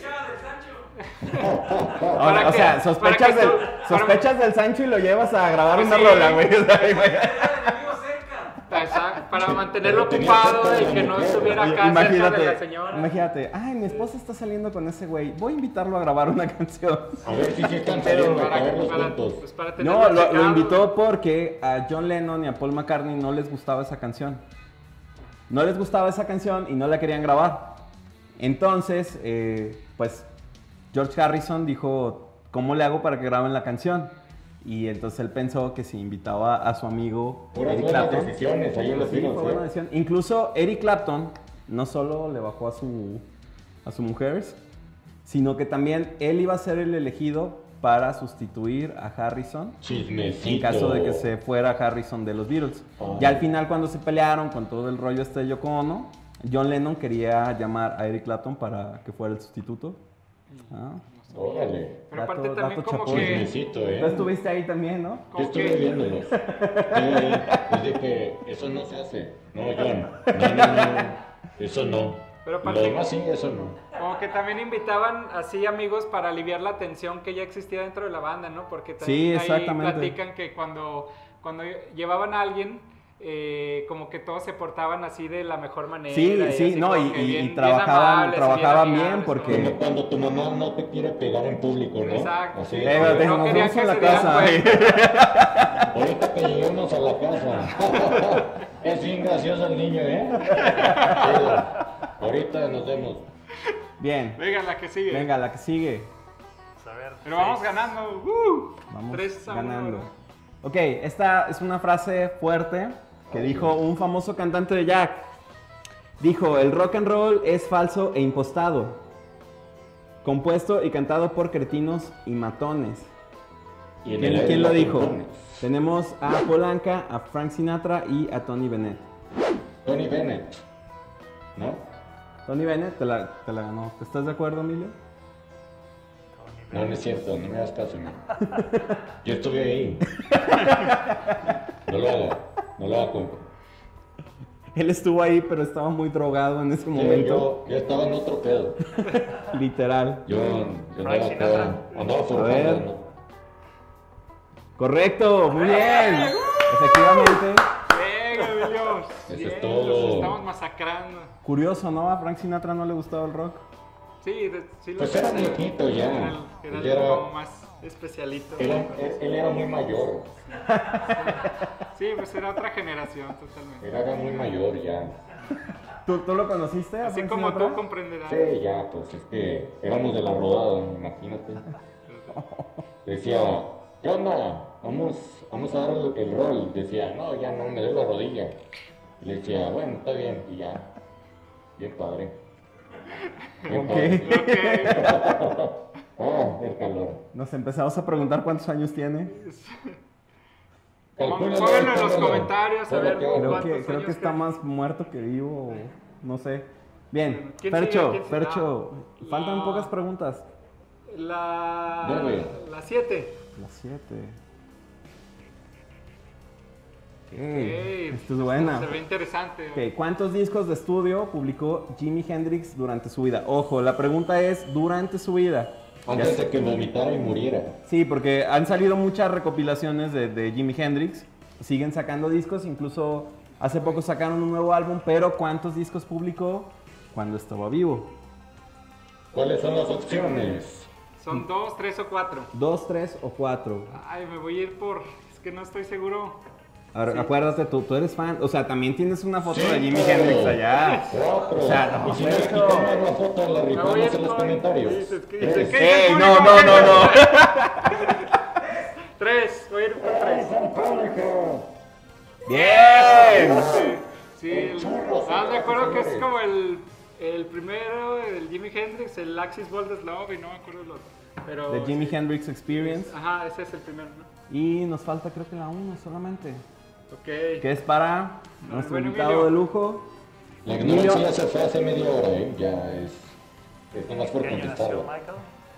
[laughs] Ahora, o que- sea, para sospechas, del, tú- para- sospechas del Sancho y lo llevas a grabar Pues una sí. rola, güey. [laughs] Exacto, para mantenerlo ocupado y que no estuviera Oye, acá cerca de la imagínate, señora. imagínate, ay, mi esposa está saliendo con ese güey, voy a invitarlo a grabar una [laughs] canción. A ver si se están saliendo para, pues No, lo, invitó porque a John Lennon y a Paul McCartney no les gustaba esa canción. No les gustaba esa canción y no la querían grabar. Entonces, eh, pues George Harrison dijo, ¿cómo le hago para que graben la canción? Y entonces él pensó que si invitaba a su amigo Puras Eric Clapton. decisiones ahí en los Sí, Beatles, fue ¿eh? buena decisión. Incluso Eric Clapton no solo le bajó a su, a su mujer, sino que también él iba a ser el elegido para sustituir a Harrison Chismecito. en caso de que se fuera Harrison de los Beatles. Oh. Ya al final cuando se pelearon con todo el rollo este de Yoko Ono, John Lennon quería llamar a Eric Clapton para que fuera el sustituto. Ah. Órale. Pero Dato- aparte también dato como que... Chismecito, ¿eh? Tú estuviste ahí también, ¿no? Yo estuve que- viéndolos. [laughs] Sí, les dije, eso no se hace. No, John. No, no, no. Eso no. Pero Lo aparte- demás sí, eso no. Como que también invitaban así amigos para aliviar la tensión que ya existía dentro de la banda, ¿no? Porque Sí, también ahí exactamente. platican que cuando, cuando llevaban a alguien, eh, como que todos se portaban así de la mejor manera. Sí, y sí, no, y- que y- y bien- bien trabajaban- amables trabajaban bien amigables, porque- Como ¿no? cuando tu mamá no te quiere pegar en público, ¿no? Exacto, Así Eh, no nos querían vemos que en la casa. Ahorita que lleguemos a la casa. [laughs] es bien gracioso el niño, ¿eh? Sí. Ahorita nos vemos. Bien. Venga, la que sigue. Venga, la que sigue. Vamos a ver. Pero vamos ganando. ¡uh! Vamos Tres a uno, ganando. ¿verdad? Ok, esta es una frase fuerte que dijo un famoso cantante de Jack. Dijo, el rock and roll es falso e impostado. Compuesto y cantado por cretinos y matones. Y ¿Quién, el lo dijo? Tenemos a Polanca, a Frank Sinatra y a Tony Bennett. Tony Bennett. ¿No? Tony Bennett te la, te la ganó. ¿Estás de acuerdo, Emilio? No, no es cierto, no me hagas caso. ¿no? Yo estuve ahí. [laughs] No lo haga, no lo haga, [laughs] compa. Él estuvo ahí, pero estaba muy drogado en ese Sí, momento. yo, yo estaba en otro pedo. [laughs] Literal. Yo, yo Frank andaba, Sinatra. acá, andaba ver. forjando, ¿no? Correcto, muy bien. Efectivamente. Eso es Bien, todo. los estamos masacrando. Curioso, ¿no? A Frank Sinatra no le gustaba el rock. Sí, de- sí lo Pues era viejito ya. Era, el- era Ya era- como más especialito. Él, él- él era muy mayor. Sí, pues era otra generación totalmente. Era muy mayor ya. ¿Tú, tú lo conociste? Así como tú comprenderás. Sí, ya, pues es que éramos de la rodada, imagínate. Decía, ¿qué onda? Vamos, vamos a dar el, el rol. Decía, no, ya no, me doy la rodilla. Y le decía, bueno, está bien, y ya. Bien padre. Bien Ok. padre. [laughs] Ah, el calor. Nos empezamos a preguntar cuántos años tiene. Pónganlo en los comentarios, a ver, Creo ¿Cuántos que, creo que está más muerto que vivo. No sé. Bien, ¿Quién Fercho, sigue? ¿Quién sigue? Fercho. Ah, Faltan pocas preguntas. La. Nueve. La 7. Las siete. Ok, Ey, Esto es buena. Se ve interesante. Ok, ¿Cuántos discos de estudio publicó Jimi Hendrix durante su vida? Ojo, la pregunta es durante su vida. Antes de que vomitara y muriera. Sí, porque han salido muchas recopilaciones de, de Jimi Hendrix. Siguen sacando discos, incluso hace poco sacaron un nuevo álbum, pero ¿cuántos discos publicó cuando estaba vivo? ¿Cuáles son las opciones? Son dos, tres o cuatro. ¿Dos, tres o cuatro? Ay, me voy a ir por. Es que no estoy seguro. Ahora, Sí. Acuérdate, tú, tú eres fan, o sea, también tienes una foto de Cinco. Jimi Hendrix allá. Cuatro. O sea, no, y si nos quitamos la foto, la Me rifamos en los comentarios. Dices que- Tres. dices que- ¡Ey! No, no, no, no. [laughs] Tres, voy a ir por tres. ¡Bien! Sí, el- ¿estás de acuerdo que es como el, el primero, el Jimi Hendrix, el Axis Bold Love y no me acuerdo el otro. Pero, The Jimi Hendrix Experience. Ajá, ese es el primero, ¿no? Y nos falta creo que la uno solamente. Ok. Que es para nuestro bueno, invitado Emilio. de lujo. La ignorancia se fue hace media hora, ¿eh? Ya es. Es nomás por ¿Qué año nació contestarlo.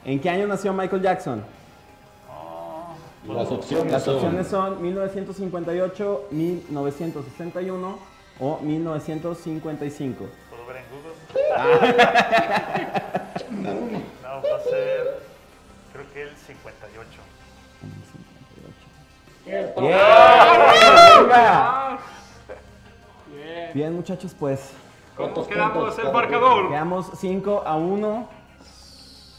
¿En qué año nació Michael Jackson? Las opciones Las son. opciones son 1958, 1961 o 1955. ¿Puedo ver en Google? [laughs] No, va a ser. Creo que el 58. ¡Bien! ¡Venga! Bien. Bien, muchachos, pues ¿Cómo ¿Cuántos quedamos puntos el marcador? quedamos 5 a 1.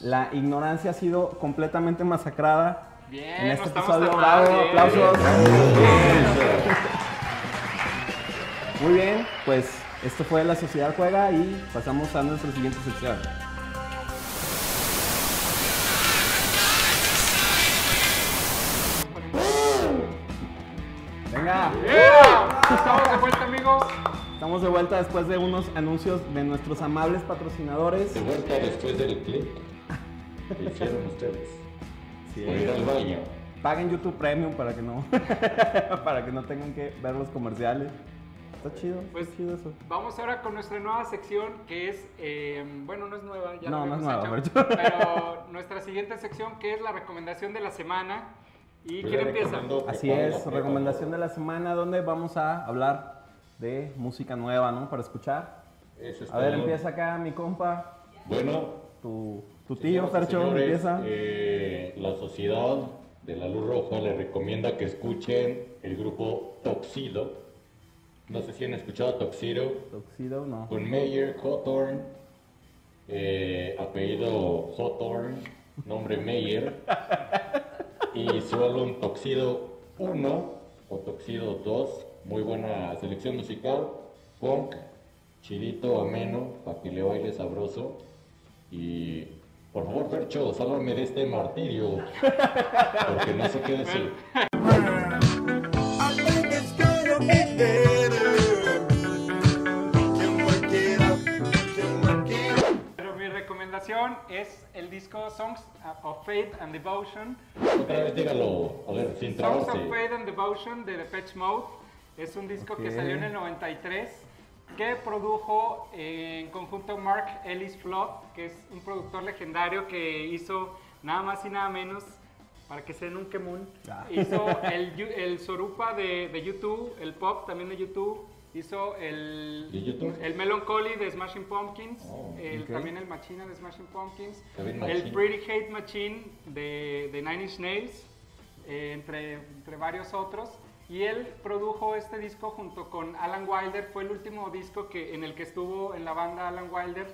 La ignorancia ha sido completamente masacrada Bien, en este episodio. Bravo, bien. aplausos. Muy bien, pues esto fue La Sociedad Juega y pasamos a nuestra siguiente sección. Yeah. Estamos de vuelta, amigos. estamos de vuelta después de unos anuncios de nuestros amables patrocinadores. De vuelta después del clip. que hicieron ustedes. Sí. Por ir al baño. Paguen YouTube Premium para que no [laughs] para que no tengan que ver los comerciales. Está chido, Pues, está chido eso. Vamos ahora con nuestra nueva sección que es, eh, bueno, no es nueva, ya No, lo no es nueva, hecho, pero nuestra siguiente sección que es la recomendación de la semana. ¿Y quién empieza? Así es, recomendación de la semana donde vamos a hablar de música nueva, ¿no? Para escuchar. Eso es A ver, empieza acá mi compa, Bueno, tu, tu tío Fercho, empieza. eh, la sociedad de la luz roja le recomienda que escuchen el grupo Toxido. No sé si han escuchado Toxido. Tuxedo, no. Con Meyer Hawthorne, eh, apellido Hawthorne, nombre Meyer, [laughs] y su álbum Toxido 1 o Toxido 2, muy buena selección musical, punk, chidito, ameno, para que le baile sabroso, y por favor, Fercho, sálvame de este martirio, porque no sé qué decir. El disco Songs of Faith and Devotion. Vez dígalo, a ver, sin Songs of. Faith and Devotion de Depeche Mode. Es un disco que Ok. salió en el 93 que produjo en conjunto Mark Ellis Flood, que es un productor legendario que hizo nada más y nada menos, para que se den un quemón, Ah. hizo [laughs] el, el Sorupa de, de YouTube, el pop también de YouTube, hizo el, el Melancholy de Smashing Pumpkins, Oh, el- también el Machina de Smashing Pumpkins, el Machine. Pretty Hate Machine de, de Nine Inch Nails, eh, entre, entre varios otros. Y él produjo este disco junto con Alan Wilder. Fue el último disco que, en el que estuvo en la banda Alan Wilder.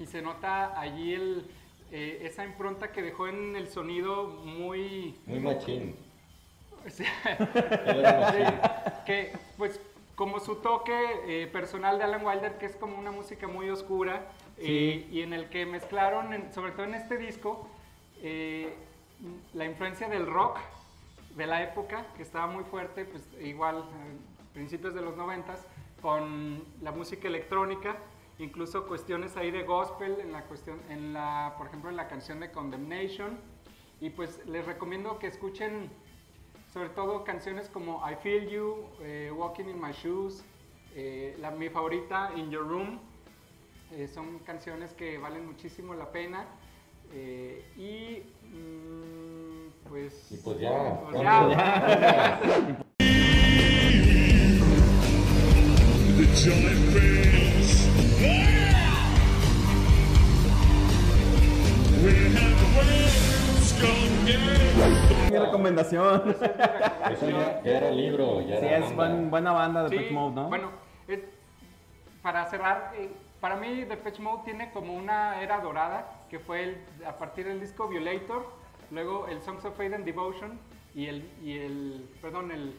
Y se nota allí el, eh, esa impronta que dejó en el sonido muy... Muy machín. o sea, Él era machín. que pues como su toque eh, personal de Alan Wilder, que es como una música muy oscura, eh, y en el que mezclaron, en- sobre todo en este disco, eh, la influencia del rock de la época, que estaba muy fuerte, pues igual a principios de los noventas, con la música electrónica, incluso cuestiones ahí de gospel, en la cuestión, en la, por ejemplo, en la canción de Condemnation, y pues les recomiendo que escuchen sobre todo canciones como I Feel You, eh, Walking in My Shoes, eh, la, mi favorita In Your Room, eh, son canciones que valen muchísimo la pena eh, y mm, pues, Y pues ya, pues ya. [laughs] The Mi recomendación. [laughs] Eso ya, ya era libro, ya Sí, era es buen- buena banda de Sí, Depeche Mode, ¿no? Bueno, es- para cerrar, eh, para mí Depeche Mode tiene como una era dorada, que fue el- a partir del disco Violator, luego el Songs of Faith and Devotion y el, y el perdón, el,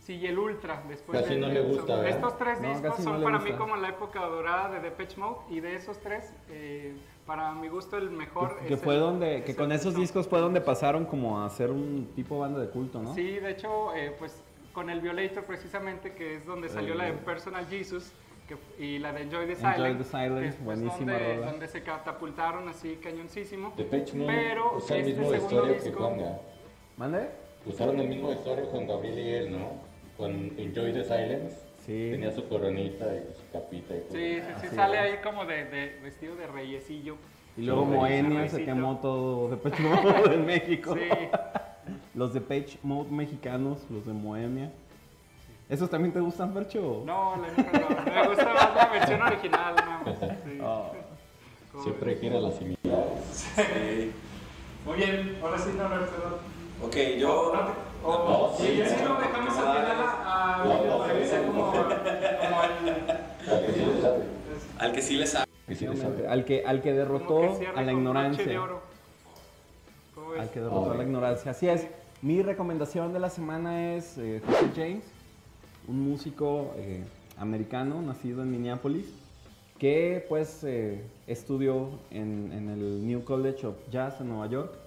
sí, y el Ultra después. Casi del- no le gusta. Estos tres No, discos no son le para gusta. mí como la época dorada de Depeche Mode y de esos tres, eh, para mi gusto el mejor que es fue el- donde, que con esos discos fue donde pasaron como a ser un tipo banda de culto, ¿no? Sí, de hecho, eh, pues con el Violator precisamente, que es donde salió la de Personal Jesus que, y la de Enjoy the Enjoy Silence. the Silence, pues, buenísima donde, rola. donde se catapultaron así cañoncísimo. Mode Pero usa el este mismo segundo vestuario que. ¿Mande? Usaron el mismo vestuario con Gabriel y él, ¿no? Con Enjoy the Silence. Sí. Tenía su coronita y su capita y todo. Sí, sí, sí, Así sale es. ahí como de, de vestido de reyecillo. Y luego Sí, Moenia se quemó todo Depeche Mode [laughs] en México. Sí, [laughs] Los Depeche Mode mexicanos, los de Moemia. ¿Esos también te gustan, Percho? no, la neta no, me gusta más la versión original, nada más. Sí. [laughs] Oh. Siempre quiere las similitudes. Sí. Muy bien, ahora sí, no, perdón. Ok, yo. No, sí, sí, sí, sí. lo dejamos al final a, como, como el... ¿A que sí le sabe? Al que sí le sabe. Al que, al que derrotó que a la ignorancia. Al que derrotó a la ignorancia. Así es. Mi recomendación de la semana es eh, José James, un músico eh, americano nacido en Minneapolis, que pues eh, estudió en, en el New College of Jazz en Nueva York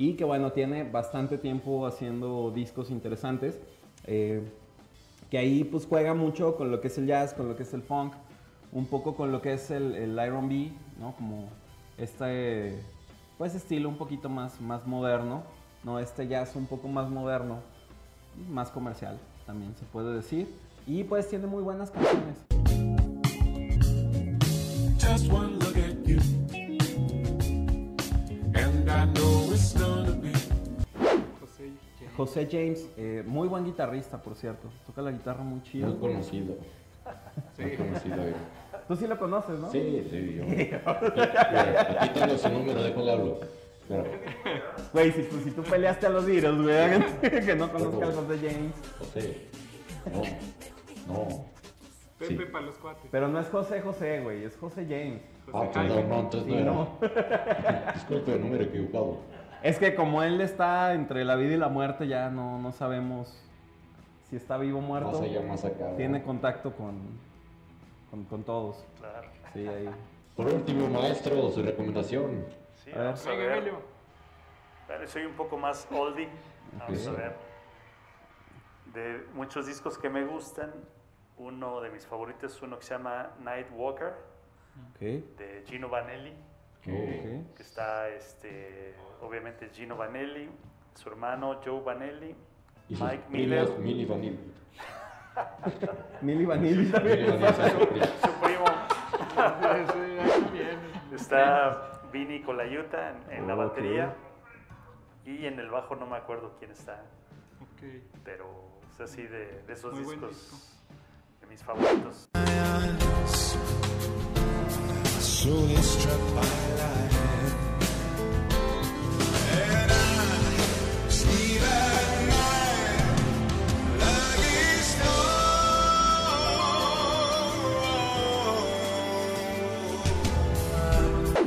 y que bueno, tiene bastante tiempo haciendo discos interesantes, eh, que ahí pues juega mucho con lo que es el jazz, con lo que es el funk, un poco con lo que es el, el R&B, ¿no? Como este pues estilo un poquito más, más moderno, ¿no? Este jazz un poco más moderno, más comercial también se puede decir. Y pues tiene muy buenas canciones. Just one look at you, José James. Eh, muy buen guitarrista, por cierto. Toca la guitarra muy chido. Muy conocido. Muy conocido. eh. Tú sí lo conoces, ¿no? Sí, sí, yo. [laughs] Mira, aquí tengo su número, déjale hablo. Claro. Güey, si, tú- si tú peleaste a los Beatles, güey, [laughs] que no conozca al José James. José. No. No. Pepe Sí. para los cuates. Pero no es José José, güey, es José James. Ah, José perdón, Jaime. no, entonces Sí, no [laughs] no. era. Disculpe, el número equivocado. Es que como él está entre la vida y la muerte, ya no, no sabemos si está vivo o muerto. Más allá, más acá. ¿no? Tiene contacto con, con, con todos. Claro. Sí, ahí. Por último, maestro, su recomendación. Sí, A ver. vamos a ver. Soy un poco más oldie. Vamos a Ok. ver. De muchos discos que me gustan, uno de mis favoritos es uno que se llama Night Walker, De Gino Vanelli. Que está, este, obviamente, Gino Vanelli, su hermano Joe Vanelli, Y sus Mike Miller, Milli Vanilli. [laughs] Milli Vanilli también. Su primo. Está Vinny Colaiuta en, en la batería. Y en el bajo no me acuerdo quién está. Pero es así de, de esos Muy discos de mis favoritos.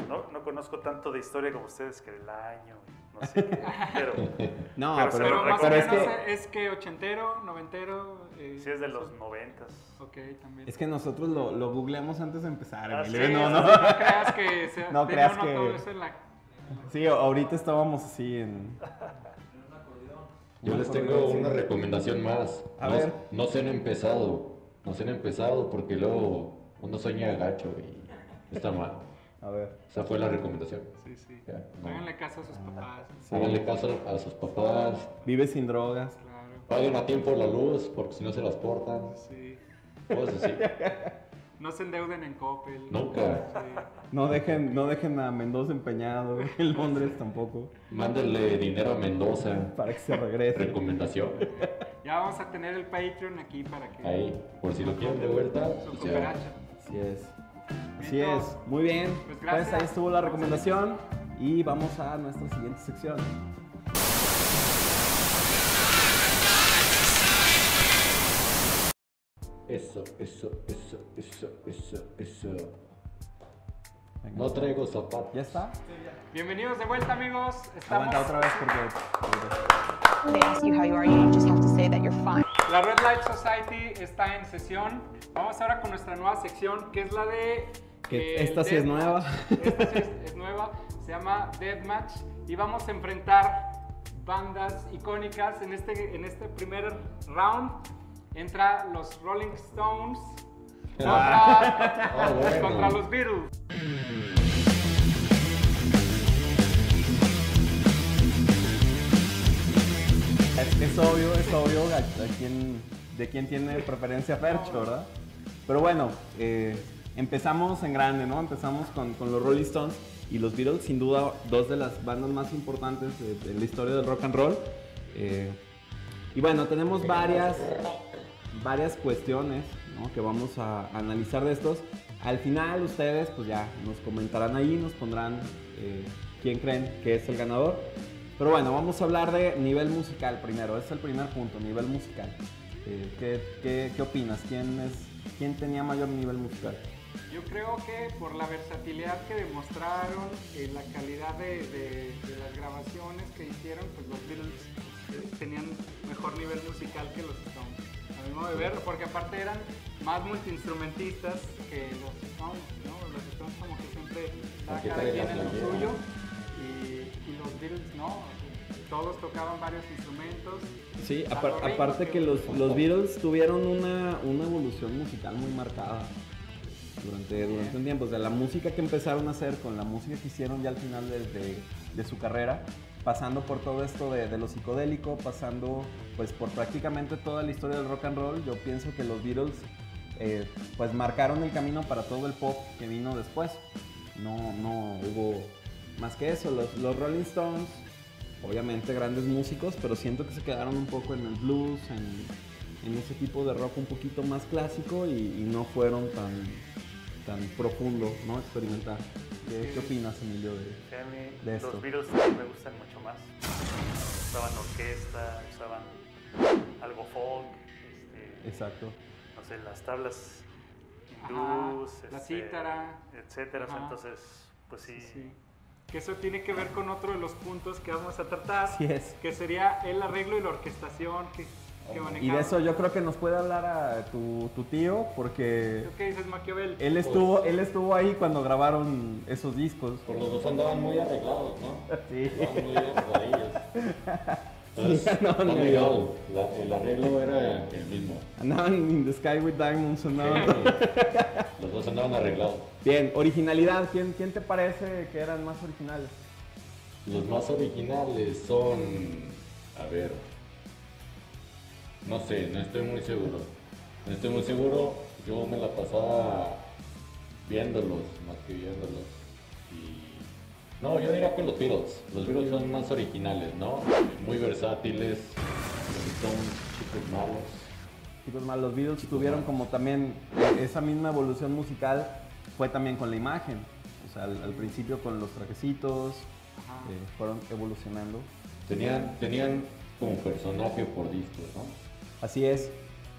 No, no conozco tanto de historia como ustedes que el año, no sé qué, pero [laughs] No, Pero pero, se Pero lo más o pero es menos que, es que ochentero, noventero. eh, sí es de los noventas. Ok, también. es que nosotros lo, lo googleamos antes de empezar. Ah, Emilio. sí, no, No, no. no creas que sea, [laughs] No creas que- todo eso en la- Sí, ahorita estábamos así en... Yo les tengo una recomendación más. A no, ver. no se han empezado. No se han empezado porque luego uno sueña gacho y está mal. A ver. Esa fue la recomendación. Sí, sí. Ya, no. Háganle caso a sus papás. Sí. Háganle caso a sus papás. Vive sin drogas. Claro. Paguen a tiempo la luz porque si no se las portan. Sí. Cosas así. [laughs] No se endeuden en Coppel. Nunca. Sí. No dejen, no dejen a Mendoza empeñado [laughs] en Londres tampoco. Mándenle dinero a Mendoza. Para que se regrese. Recomendación. Ya vamos a tener el Patreon aquí para que. Ahí. Por si lo quieren de vuelta. Su pues ya. cooperacha. Así es. Así es. Muy bien. Pues Pues, gracias. ahí estuvo la recomendación. Y vamos a nuestra siguiente sección. Eso, eso, eso, eso, eso, eso. Venga. No traigo zapatos. ¿Ya está? Bienvenidos de vuelta, amigos. Estamos. Aguanta otra vez porque... They ask you how you are, you just have to say that you're fine. La Red Light Society está en sesión. Vamos ahora con nuestra nueva sección, que es la de. Que eh, esta sí es nueva. Esta sí es, es nueva. Se llama Deathmatch. Y vamos a enfrentar bandas icónicas. En este, en este primer round entra los Rolling Stones contra, Ah, bueno. contra los Beatles. Es, obvio, es obvio quién- de quién tiene preferencia Fercho, ¿verdad? Pero bueno, eh, empezamos en grande, ¿no? Empezamos con, con los Rolling Stones y los Beatles, sin duda, dos de las bandas más importantes de, de la historia del rock and roll. Eh, y bueno, tenemos varias, varias cuestiones ¿no? que vamos a analizar de estos. Al final ustedes pues ya nos comentarán ahí, nos pondrán eh, quién creen que es el ganador. Pero bueno, vamos a hablar de nivel musical primero. Ese es el primer punto, nivel musical. Eh, ¿qué, qué, qué opinas? ¿Quién, es, ¿Quién tenía mayor nivel musical? Yo creo que por la versatilidad que demostraron, eh, la calidad de, de- de las grabaciones que hicieron, pues los Beatles eh, tenían mejor nivel musical que los Stones. A mi modo de ver, porque aparte eran más multiinstrumentistas que los Stones, ¿no? Los Stones como que siempre cada quien en lo suyo los Beatles no. Todos tocaban varios instrumentos. Sí, apar- aparte que los, los Beatles tuvieron una, una evolución musical muy marcada durante, durante un tiempo. O sea, la música que empezaron a hacer con la música que hicieron ya al final de, de- de su carrera, pasando por todo esto de, de lo psicodélico, pasando pues por prácticamente toda la historia del rock and roll, yo pienso que los Beatles eh, pues marcaron el camino para todo el pop que vino después. No, no hubo más que eso. Los, los Rolling Stones, obviamente grandes músicos, pero siento que se quedaron un poco en el blues, en, en ese tipo de rock un poquito más clásico y, y no fueron tan, tan profundo, ¿no? Experimentar. ¿Qué, qué opinas, Emilio? De, Sí, a mí De esto. los Beatles me gustan mucho más. Usaban orquesta, usaban algo folk, este, exacto. no sé, las tablas hindús, la este, cítara. etcétera. Ajá. Entonces, pues sí, Sí. Que eso tiene que ver con otro de los puntos que vamos a tratar, Así es. que sería el arreglo y la orquestación que, que Y de eso yo creo que nos puede hablar a tu, tu tío, porque ¿Tú ¿Qué dices, Maquiavel? él estuvo, él estuvo ahí cuando grabaron esos discos. Por los dos andaban muy arreglados, ¿no? [laughs] Sí. Andaban muy. Entonces, medio- legal. La- el arreglo era el mismo. Andaban in the sky with diamonds, andaban. [laughs] Los dos andaban arreglados. Bien, originalidad, ¿quién, ¿quién te parece que eran más originales? Los más originales son. A ver. No sé, no estoy muy seguro. No estoy muy seguro. Yo me la pasaba viéndolos, más que viéndolos. Y. No, yo diría que los Beatles. Los Beatles son más originales, ¿no? Muy versátiles. Son chicos malos. Chicos, más los Beatles tuvieron como también esa misma evolución musical, fue también con la imagen. O sea, al, al principio con los trajecitos, eh, fueron evolucionando. Tenían, tenían como personaje por discos, ¿no? Así es.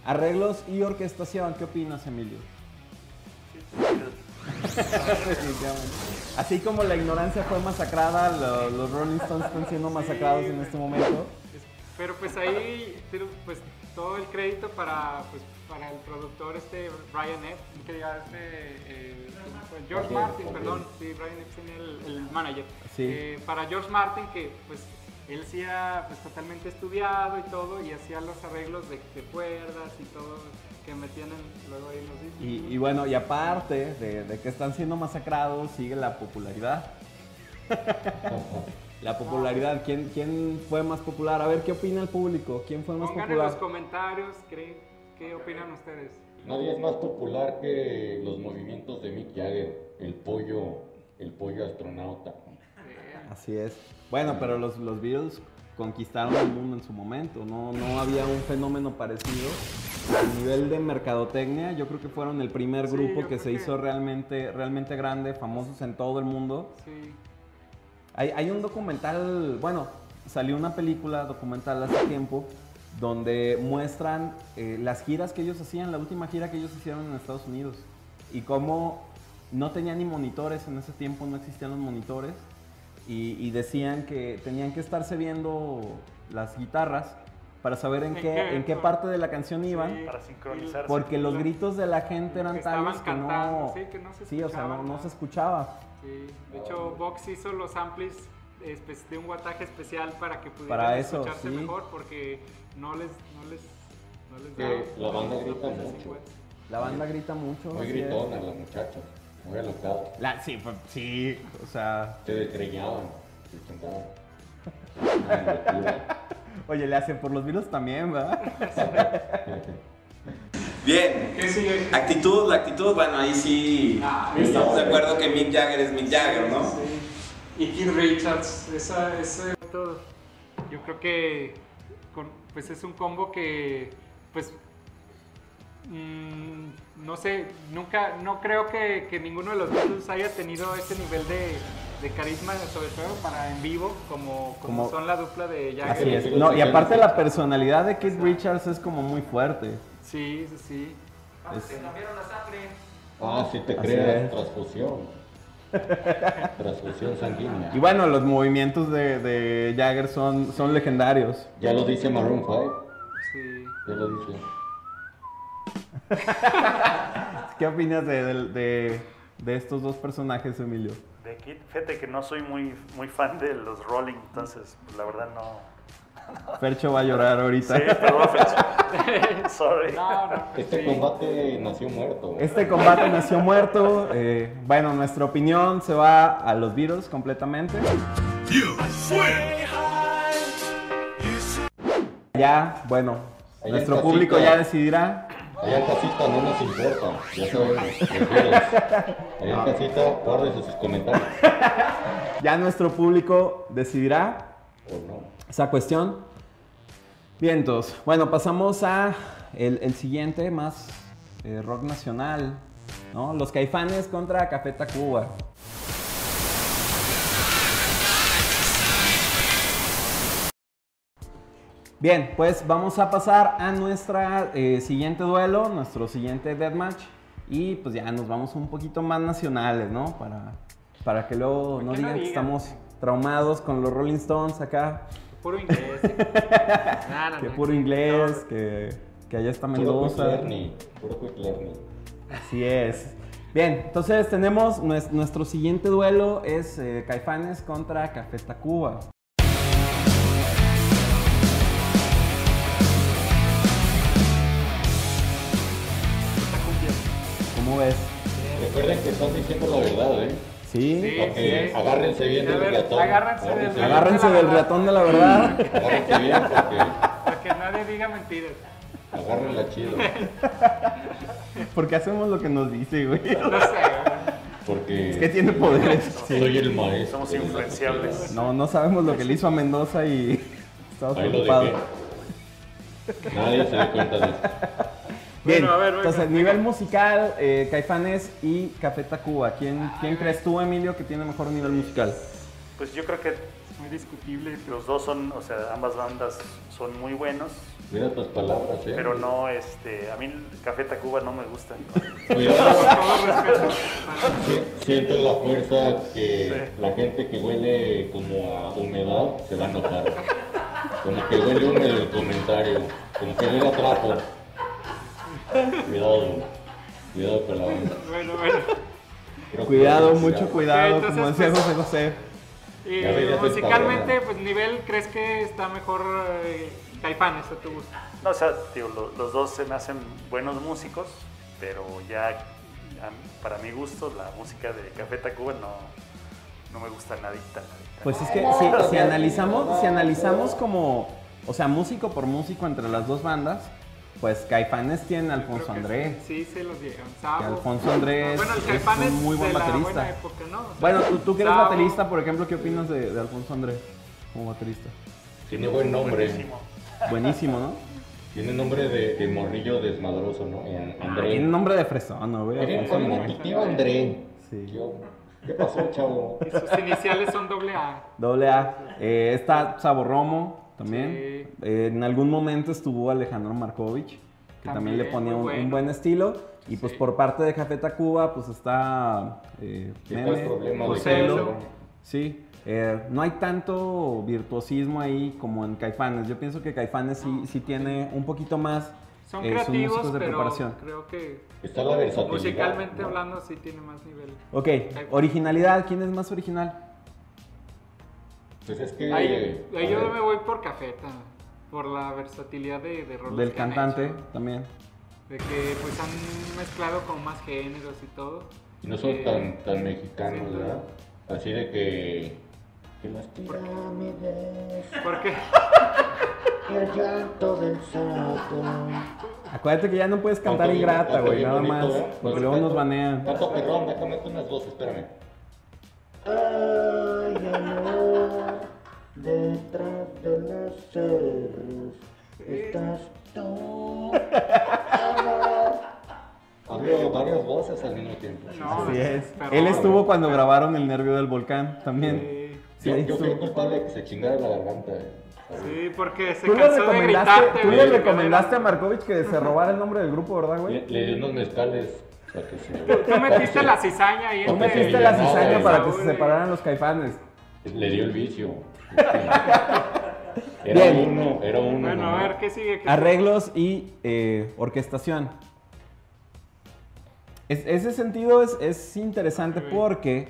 Arreglos y orquestación, ¿qué opinas, Emilio? [laughs] Así como la ignorancia fue masacrada, lo- los Rolling Stones están siendo masacrados en este momento. Pero pues ahí, pues todo el crédito para, pues, para el productor este Brian Epstein, que diga este, eh, ¿cómo fue? George Martin, perdón, sí, Brian Epstein el, el manager. Sí. Eh, para George Martin que pues él sí era pues, totalmente estudiado y todo y hacía los arreglos de, de cuerdas y todo que metían en- luego ahí los discos. Y, y bueno, y aparte de, de que están siendo masacrados, sigue la popularidad. [laughs] La popularidad, ¿quién, ¿quién fue más popular? A ver, ¿qué opina el público? ¿Quién fue más Pongan en los popular? comentarios ¿creen- qué opinan ustedes. Nadie es más popular que los movimientos de Mick Jagger, el pollo, el pollo astronauta. Así es. Bueno, pero los, los Beatles conquistaron el mundo en su momento. No, no había un fenómeno parecido. A nivel de mercadotecnia, yo creo que fueron el primer grupo que se que- hizo realmente, realmente grande, famosos en todo el mundo. sí. Hay, hay un documental, bueno, salió una película documental hace tiempo donde muestran eh, las giras que ellos hacían, la última gira que ellos hicieron en Estados Unidos y cómo no tenían ni monitores en ese tiempo, no existían los monitores y, y decían que tenían que estarse viendo las guitarras para saber en, ¿En qué, qué? en qué parte de la canción iban. Sí. para sincronizarse. Porque los gritos de la gente eran tales que no, sí, que no se sí, o sea, no, no se escuchaba. Sí, de hecho Vox hizo los amplis de un guataje especial para que pudieran Para eso, escucharse sí. mejor porque no les no les no les Que daba. la banda grita mucho. 50. La banda grita mucho. Muy gritona la muchacha, muy alocada. La- sí, pues, sí, o sea, Se desgreñaban, se chantaban. Una [laughs] locura. oye, le hacen por los virus también, ¿verdad? [laughs] Bien. ¿Qué sigue? Actitud, la actitud, bueno, ahí sí Ah, estamos de acuerdo que Mick Jagger es Mick Jagger, ¿no? Sí. Y Keith Richards, esa, ese todo. Yo creo que con- pues es un combo que pues mm, no sé, nunca, no creo que, que ninguno de los Beatles haya tenido ese nivel de, de carisma, sobre todo para en vivo, como, como, Como- son la dupla de Jagger. Así es. No, y aparte la personalidad de Keith Richards es como muy fuerte. Sí, sí, sí. Es- Ah, sí te Así creas, es. transfusión. Transfusión sanguínea. Y bueno, los movimientos de, de Jagger son, son legendarios. Ya lo dice Maroon 5, sí. ya lo dice. [laughs] ¿Qué opinas de, de- de- de estos dos personajes, Emilio? De Kid, fíjate que no soy muy, muy fan de los Rolling, entonces pues, la verdad no. Fercho va a llorar ahorita. Sí, perdón, Fercho. [laughs] Sorry. No, no, Este sí. combate nació muerto. Este combate nació muerto. eh, bueno, nuestra opinión se va a los Beatles completamente. Ya, bueno, Ahí nuestro público ya decidirá. Allá en casita no nos importa, ya sabemos. Allá en casita, guárdense sus comentarios. Ya nuestro público decidirá O no. esa cuestión. Bien, entonces, bueno, pasamos a el, el siguiente, más eh, rock nacional, ¿no? Los Caifanes contra Café Tacuba. Bien, pues vamos a pasar a nuestra eh, siguiente duelo, nuestro siguiente deathmatch. Y pues ya nos vamos un poquito más nacionales, ¿no? Para, para que luego no digan que estamos traumados con los Rolling Stones acá. Puro inglés. [laughs] No, no, Que no, puro inglés, no. que, que allá está Mendoza. puro quick learning. Así es. Bien, entonces tenemos nues- nuestro siguiente duelo es eh, Caifanes contra Café Tacuba. ¿Cómo ves? Recuerden que están diciendo la verdad, ¿eh? ¿Sí? Agárrense bien A del ver, ratón. agárrense del- bien. Agárrense del ratón de la verdad. Agárrense bien porque Para que nadie diga mentiras. agárrenla chido. Porque hacemos lo que nos dice, güey. No sé. Porque Es que tiene poderes. soy el maestro. Somos influenciables. No, no sabemos lo que le hizo a Mendoza y estamos preocupados. Nadie se da cuenta de eso. Bien, Bueno, a ver, venga, entonces, venga. nivel musical, eh, Caifanes y Café Tacuba. ¿Quién, ¿Quién crees tú, Emilio, que tiene mejor nivel musical? Pues yo creo que Muy discutible. los dos son, o sea, ambas bandas son muy buenos, Mira tus palabras, ¿eh? pero no, este, a mí el Café Tacuba no me gusta. [laughs] Siento la fuerza que la gente que huele como a humedad se va a enojar. Como que huele húmedo el comentario. Como que huele a trapo. Cuidado. Cuidado con la banda. Bueno, bueno. Cuidado, mucho cuidado, entonces, como decía pues- José José. Y Ya musicalmente, pues nivel, ¿crees que está mejor eh, Caifanes a tu gusto? No, o sea, lo- los dos se me hacen buenos músicos, pero ya para mi gusto la música de Café Tacuba no, no me gusta nadita, nadita. Pues es que si, si analizamos, si analizamos como, o sea, músico por músico entre las dos bandas, pues Caifanes tiene a Alfonso Creo que André. Sí, sí, se los Sabo. Alfonso Andrés Bueno, el es un muy buen de la baterista. buena época, ¿no? O sea, Bueno, tú, tú que eres Sabo, baterista, por ejemplo, ¿qué opinas de, de Alfonso Andrés como baterista? Tiene buen nombre. Buenísimo. Buenísimo, ¿no? Tiene nombre de, de morrillo desmadroso, ¿no? Eh, André. Tiene nombre de fresón, ¿no, Andrés. tu tío André. Sí. ¿Qué, ¿Qué pasó, chavo? Y sus iniciales son doble A. Doble A. Eh, está Sabo Romo también. Sí. Eh, en algún momento estuvo Alejandro Markovich, que también, También, le ponía un, un bueno. buen estilo. Y pues Sí. por parte de Café Tacuba, pues está eh, Joselo. Joselo. Sí. Eh, no hay tanto virtuosismo ahí como en Caifanes. Yo pienso que Caifanes sí, sí tiene un poquito más Son eh, creativos, músicos de pero preparación. creo que Está la musicalmente ¿no? hablando sí tiene más nivel. Ok, originalidad. ¿Quién es más original? Pues es que. Ahí, ahí a yo ver, me voy por Cafeta, por la versatilidad de, de Del que han cantante hecho, también. de que pues han mezclado con más géneros y todo. Y no son Eh, tan, tan mexicanos, sí, ¿verdad? Así de que. Que las pirámides, Porque [laughs] el llanto del sapo. Acuérdate que ya no puedes cantar ingrata, güey, nada bonito, más. ¿eh? Porque Pues luego nos banean. Canto perrón, déjame unas voces, espérame. Ay, amor, detrás de las cerros estás tú. [laughs] Hablo varias voces al mismo tiempo. no, Así es. perrón. Él estuvo cuando grabaron El Nervio del Volcán también. Sí, Sí, yo, yo fui culpable de que se chingara la garganta. eh. sí, porque se Tú le cansó de recomendaste, gritarte. tú le recomendaste a Markovich que se robara el nombre del grupo, ¿verdad, Le, güey? le di unos mezcales para que se. Tú metiste la cizaña ahí Tú metiste la cizaña para que se separaran los caifanes. Le dio el vicio. Era Bien. uno, era uno. Bueno, a ver, ¿qué sigue? ¿Qué Arreglos y eh, orquestación. Es- ese sentido es, es interesante porque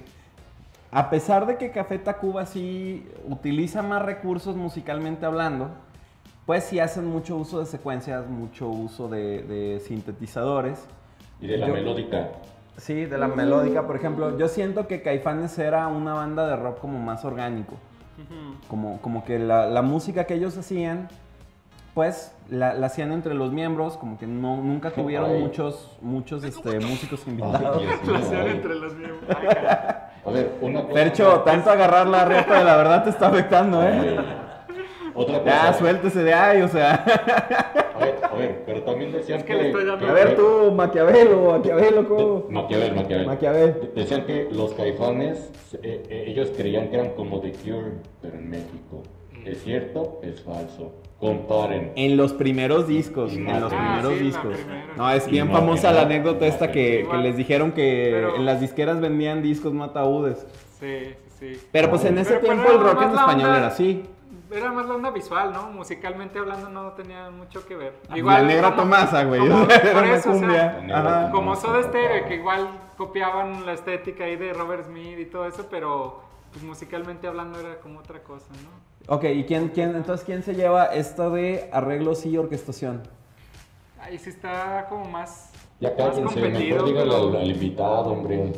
a pesar de que Café Tacuba sí utiliza más recursos musicalmente hablando, pues sí hacen mucho uso de secuencias, mucho uso de, de sintetizadores. Y de la Yo- melódica. Sí, de la melódica, por ejemplo. Yo siento que Caifanes era una banda de rock como más orgánico. Como, como que la, la música que ellos hacían, pues la, la hacían entre los miembros, como que no, nunca tuvieron Ay. muchos, muchos este, músicos invitados. Ay, Relación ay. entre los miembros. [laughs] Ay, caray. A ver, una cosa. Percho, tanto agarrar la riata de la verdad te está afectando, ¿eh? Ay. Otra cosa. Ya, suéltese de ahí, o sea. A ver, a ver, pero también decían Es que le estoy dando- A ver tú, Maquiavelo, Maquiavelo, ¿cómo? Maquiavel, Maquiavel. Maquiavel. Decían que los caifanes, eh, eh, ellos creían que eran como The Cure, pero en México. ¿Es cierto? Es falso. Comparen. En los primeros discos, en los Ah, primeros sí, la discos. No, es bien famosa la anécdota esta que, les dijeron que Pero- en las disqueras vendían discos mataúdes. Sí, sí, sí. Pero pues en ese Pero- pero tiempo el rock en español onda- era así. Era más la onda visual, ¿no? Musicalmente hablando no tenía mucho que ver. la negra Tomasa, güey. como- [laughs] por eso, o sea, como Soda Stereo, que igual copiaban la estética ahí de Robert Smith y todo eso, pero pues musicalmente hablando era como otra cosa, ¿no? Ok, ¿y quién, quién, entonces quién se lleva esta de arreglos y orquestación? Ahí sí está como más, Ya más cállense, competido. mejor dígale pero- al, al invitado, hombre.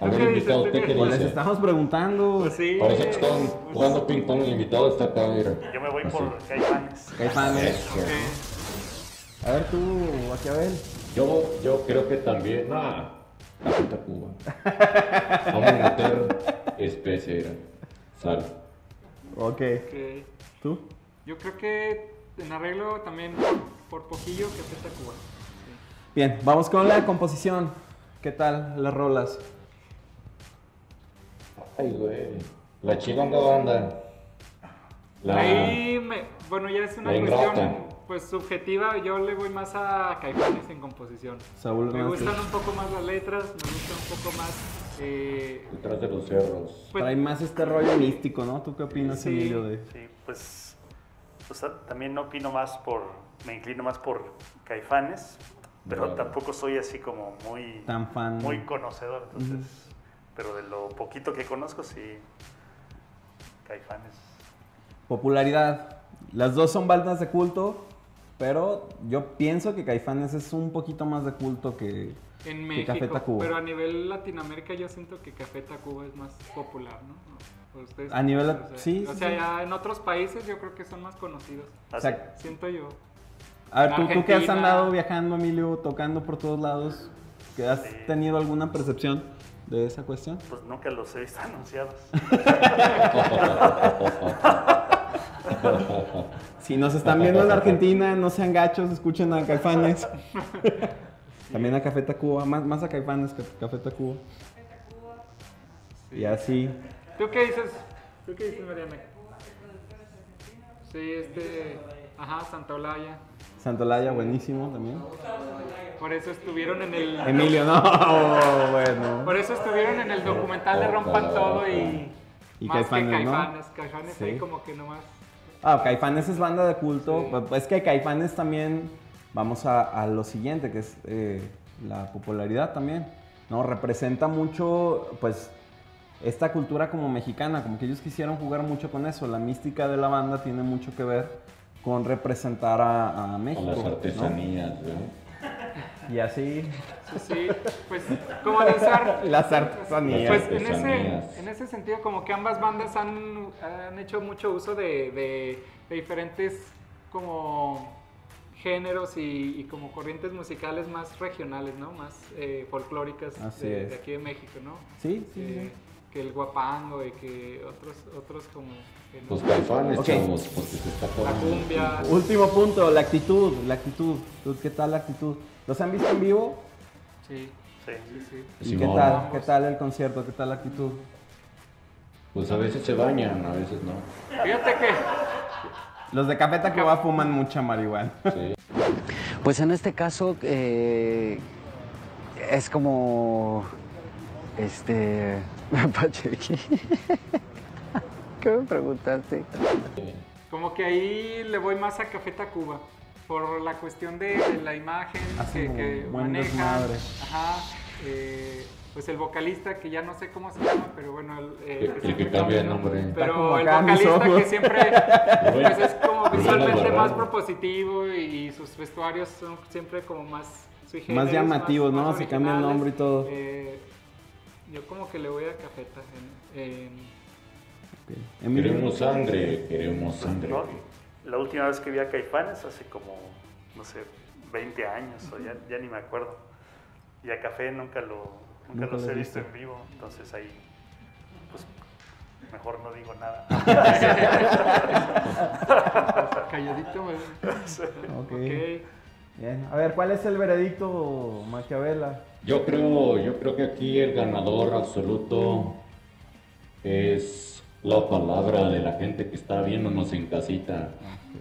A ¿Tú ver, qué invitado, dices? ¿usted qué Pues Les dice? estamos preguntando. Pues sí. Parece que están pues, jugando ping pong, el invitado está acá, mira. Yo me voy Así. por Caifanes. Caifanes. A ver tú, Maquiavel. Yo, yo creo que también. Nah, Café Tacuba. Vamos a meter especie, mira. Sal. Ok. ¿Tú? Yo creo que en arreglo también por, poquillo que afecta a Cuba. Sí. Bien, vamos con la composición. ¿Qué tal las rolas? Ay, güey. La chilanga banda. La. Ahí, me, bueno, ya es una cuestión pues subjetiva. Yo le voy más a Caifanes en composición. Saúl Me gustan un poco más las letras, me gusta un poco más. eh, Detrás de los cerros. pues, Trae más este rollo místico, ¿no? ¿Tú qué opinas, Sí. Emilio? De... Sí, pues, pues, también opino más por, me inclino más por Caifanes, pero Claro. tampoco soy así como muy, Tan fan. muy conocedor, entonces, pero de lo poquito que conozco, sí, Caifanes. Popularidad. Las dos son bandas de culto, pero yo pienso que Caifanes es un poquito más de culto que, en que México, Café Tacuba. pero a nivel Latinoamérica yo siento que Café Tacuba es más popular, ¿no? ¿Ustedes A nivel- o sea, sí, O sí, sea, sí. ya en otros países yo creo que son más conocidos. O Así. sea, Siento yo. a ver, tú, tú que has andado viajando, Emilio, tocando por todos lados, ¿que has Sí. tenido alguna percepción de esa cuestión? pues nunca los he visto anunciados. [laughs] Si nos están viendo en Argentina, no sean gachos, escuchen a Caifanes. [laughs] También a Café Tacuba, más, más a Caifanes que a Café Tacuba. Y así. ¿Tú qué dices? ¿Tú qué dices, Mariana? Sí, este. Ajá, Santa Olaya. Santolaya, buenísimo también. Por eso estuvieron en el. Emilio, no, [laughs] bueno. Por eso estuvieron en el documental de Rompan Todo y. Y más Caifanes, que ¿no? Caifanes. Caifanes Sí. ahí como que nomás. Ah, Caifanes es banda de culto. Sí. Pues Es que Caifanes también, vamos a, a lo siguiente, que es eh, la popularidad también. ¿no? Representa mucho, pues, esta cultura como mexicana, como que ellos quisieron jugar mucho con eso. La mística de la banda tiene mucho que ver con representar a, a Con México. las artesanías, ¿no? Y así, Sí, sí, pues como dice Ar- las artesanías. Pues en ese, Artesanías. en ese sentido, como que ambas bandas han, han hecho mucho uso de, de- de diferentes como géneros y, y como corrientes musicales más regionales, ¿no? Más eh, folclóricas Así de, es. de aquí de México, ¿no? Sí, sí, Que, sí. que el guapango y que otros, otros como... que Los caifanes, Ok. chavos, porque se está la. Último punto, la actitud, la actitud. ¿Tú ¿Qué tal la actitud? ¿Los han visto en vivo? Sí, Sí. sí, sí. ¿Y qué tal? ¿Qué tal el concierto? ¿Qué tal la actitud? Pues a veces se bañan, a veces no. Fíjate que... Los de Café Tacuba fuman mucha marihuana. Sí. Pues en este caso eh, es como este [laughs] Pachequi. ¿Qué me preguntaste? Como que ahí le voy más a Café Tacuba. Por la cuestión de, de la imagen Hacen que, que. Ajá. eh, pues el vocalista, que ya no sé cómo se llama, pero bueno. El, eh, El- el que cambia de nombre. Pero el vocalista que siempre pues es como visualmente más propositivo y sus vestuarios son siempre como más Más llamativos, ¿no? Se cambia el nombre y todo. Eh, yo como que le voy a Cafeta en- en- Emilio. Queremos sangre, queremos sangre. ¿no? La última vez que vi a Caifanes hace como, no sé, 20 años, o ya, ya ni me acuerdo. Y a Café nunca, lo, nunca, Nunca los lo he visto en vivo, entonces ahí, pues, mejor no digo nada. [laughs] Calladito, güey. Ok. Ok. Bien. A ver, ¿cuál es el veredicto, Maquiavela? Yo creo, yo creo que aquí el ganador absoluto es la palabra de la gente que está viéndonos en casita.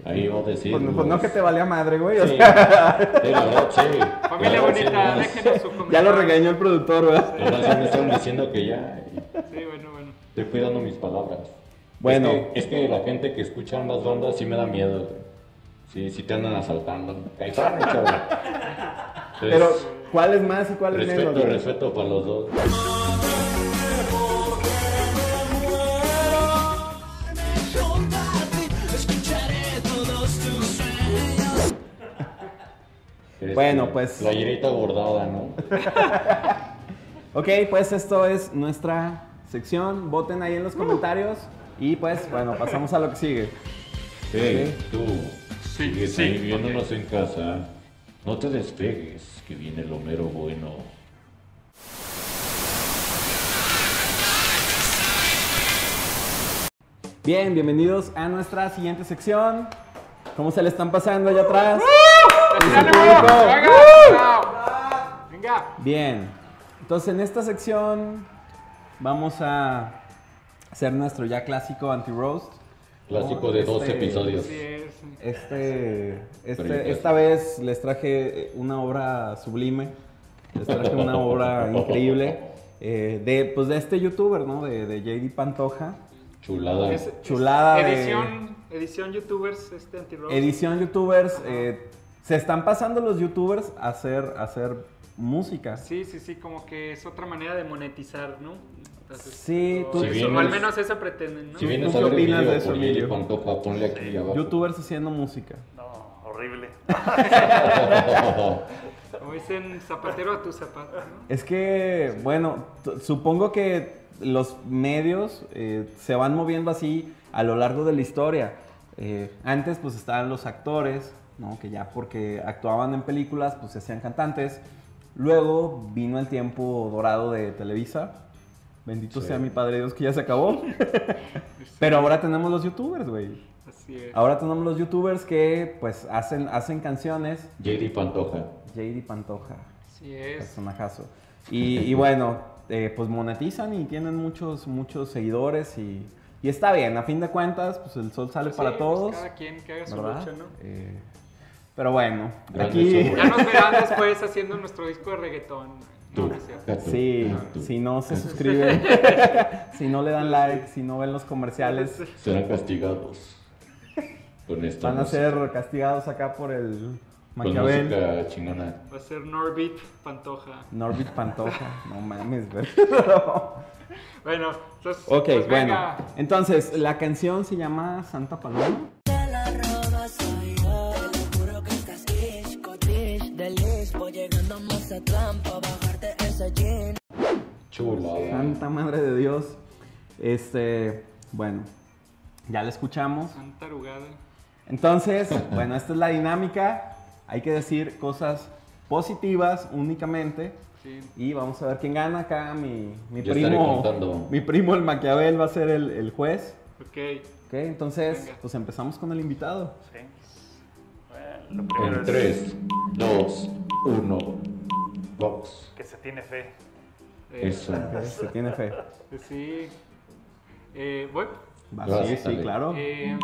Ahí va a decir. Pues, pues no que te valía madre, güey. o Sí, sea, sí, la verdad, sí. Familia verdad, sí, bonita, déjenos su comentario. ya lo regañó el productor, ¿verdad? nomás ya me están diciendo que ya Sí, bueno, bueno. estoy cuidando mis palabras. Bueno. Es que, es que la gente que escucha ambas bandas sí me da miedo. güey. Sí, sí te andan asaltando. Caifanes, chavo. Entonces, Pero, ¿cuál es más y cuál es respeto, menos? güey? respeto para los dos. Bueno, una pues- Playerita bordada, ¿no? [laughs] Ok, pues esto es nuestra sección. Voten ahí en los comentarios. Y pues, bueno, pasamos a lo que sigue. Hey, tú, Sí, sigues sí, ahí viéndonos en casa. No te despegues, que viene lo mero bueno. Bien, bienvenidos a nuestra siguiente sección. ¿Cómo se le están pasando allá atrás? ¡Venga! Bien, entonces en esta sección vamos a hacer nuestro ya clásico anti-roast. Clásico de dos Este- episodios. Este, este- esta vez les traje una obra sublime, les traje una obra [laughs] increíble eh, de, pues de este youtuber, ¿no? De, de JD Pantoja. Chulada. Es- Chulada de- Edición, edición youtubers, este anti Edición youtubers, eh, se están pasando los youtubers a hacer, a hacer música. Sí, sí, sí, como que es otra manera de monetizar, ¿no? Entonces, Sí, tú- Si vienes- o al menos eso pretenden, ¿no? Si vienes ¿Tú a qué ver el opinas video de eso, Emilio? Ponle aquí abajo. Youtubers haciendo música. No, horrible. [laughs] Como dicen, zapatero a tu zapato, ¿no? Es que, bueno, supongo que los medios eh, se van moviendo así a lo largo de la historia. Eh, antes pues estaban los actores, ¿no? que ya porque actuaban en películas pues se hacían cantantes. Luego vino el tiempo dorado de Televisa. Bendito Sí. sea mi padre Dios que ya se acabó. Pero ahora tenemos los youtubers, güey. Así es. Ahora tenemos los youtubers que pues hacen, hacen canciones. JD Pantoja. JD Pantoja. Así es. Personajazo. Y, y bueno, eh, pues monetizan y tienen muchos, muchos seguidores y, y está bien, a fin de cuentas, pues el sol sale Sí, para pues, todos. cada quien que haga su ¿verdad? lucha, ¿no? Eh, pero bueno, Grande aquí, sobre. Ya nos verán después haciendo nuestro disco de reggaetón. No, Tú, sí, tú. si no se suscriben, [laughs] si no le dan like, si no ven los comerciales, Serán castigados. Con esta van a música. ser castigados acá por el Con Maquiavel. música chingona. Va a ser Norbit Pantoja. Norbit Pantoja, [laughs] no mames, güey. [laughs] Bueno, entonces. Ok, pues bueno. venga. Entonces, la canción se llama Santa Paloma. Te la roba llegando a Mazatlán pa' bajarte ese jean. Chulada. Santa Madre de Dios. Este, bueno, ya la escuchamos. Santa arugada. Entonces, [laughs] bueno, esta es la dinámica. Hay que decir cosas positivas únicamente. Sí. Y vamos a ver quién gana acá. Mi, mi primo. contando. Mi primo, el Maquiavel, va a ser el, el juez. Ok. Ok, entonces, Venga. pues empezamos con el invitado. ¿sí? Bueno, lo primero En es 3, 2, 1. Vamos. que se tiene fe. Eh, Eso. [laughs] Se tiene fe. sí. Eh, voy. Va, Vas, sí, sí, claro. Eh,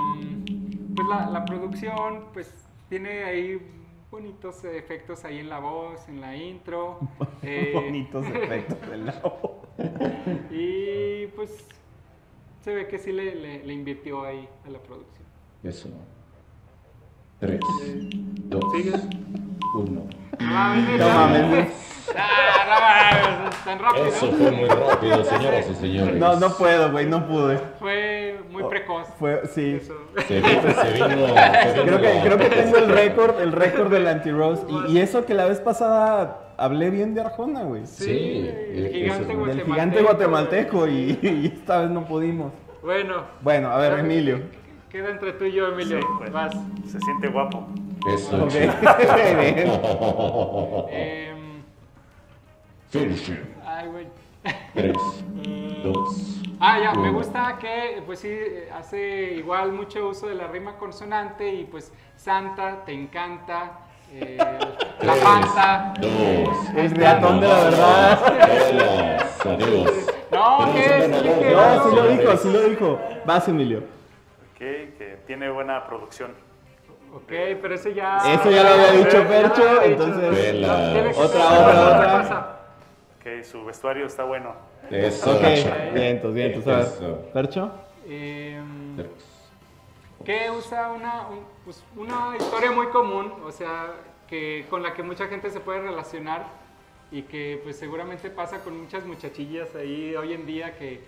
pues la, la producción, pues tiene ahí bonitos efectos ahí en la voz, en la intro. [laughs] eh, Bonitos efectos del lado. [laughs] Y pues se ve que sí le, le- le invirtió ahí a la producción. Eso. 3, 2, Sigue. 1. Ah, No mames. Ah, no tan rápido. Eso fue muy rápido, señoras y señores. No, no puedo, güey, no pude. Fue muy precoz. Fue, sí. Eso. Se vino, se vino. se vino [laughs] Creo que, creo que tengo el récord, el récord del anti-rose. Y, y eso que la vez pasada hablé bien de Arjona, güey. Sí, Sí, el eh, gigante guatemalteco. gigante guatemalteco y, y esta vez no pudimos. Bueno, Bueno, a ver, Emilio. queda entre tú y yo, Emilio. Sí, pues. Vas. Se siente guapo. Eso, Ok. chico. [laughs] Finish him. ay, güey. Tres, dos. Ah, ya, me gusta que, pues sí, hace igual mucho uso de la rima consonante y pues Santa, te encanta, eh, la panza. Dos. El ratón de la verdad. Hola, adiós. No, ¿qué es? No, sí lo dijo, sí lo dijo. Vas, Emilio. Ok, que tiene buena producción. Ok, pero ese ya... Eso ya lo había dicho Fercho, dicho. entonces- Otra, otra, otra otra. cosa. Ok, su vestuario está bueno. Eso, Ok, vientos, vientos. Em, Tres. que usa una, un- pues, una historia muy común, o sea, que con la que mucha gente se puede relacionar y que pues seguramente pasa con muchas muchachillas ahí hoy en día que,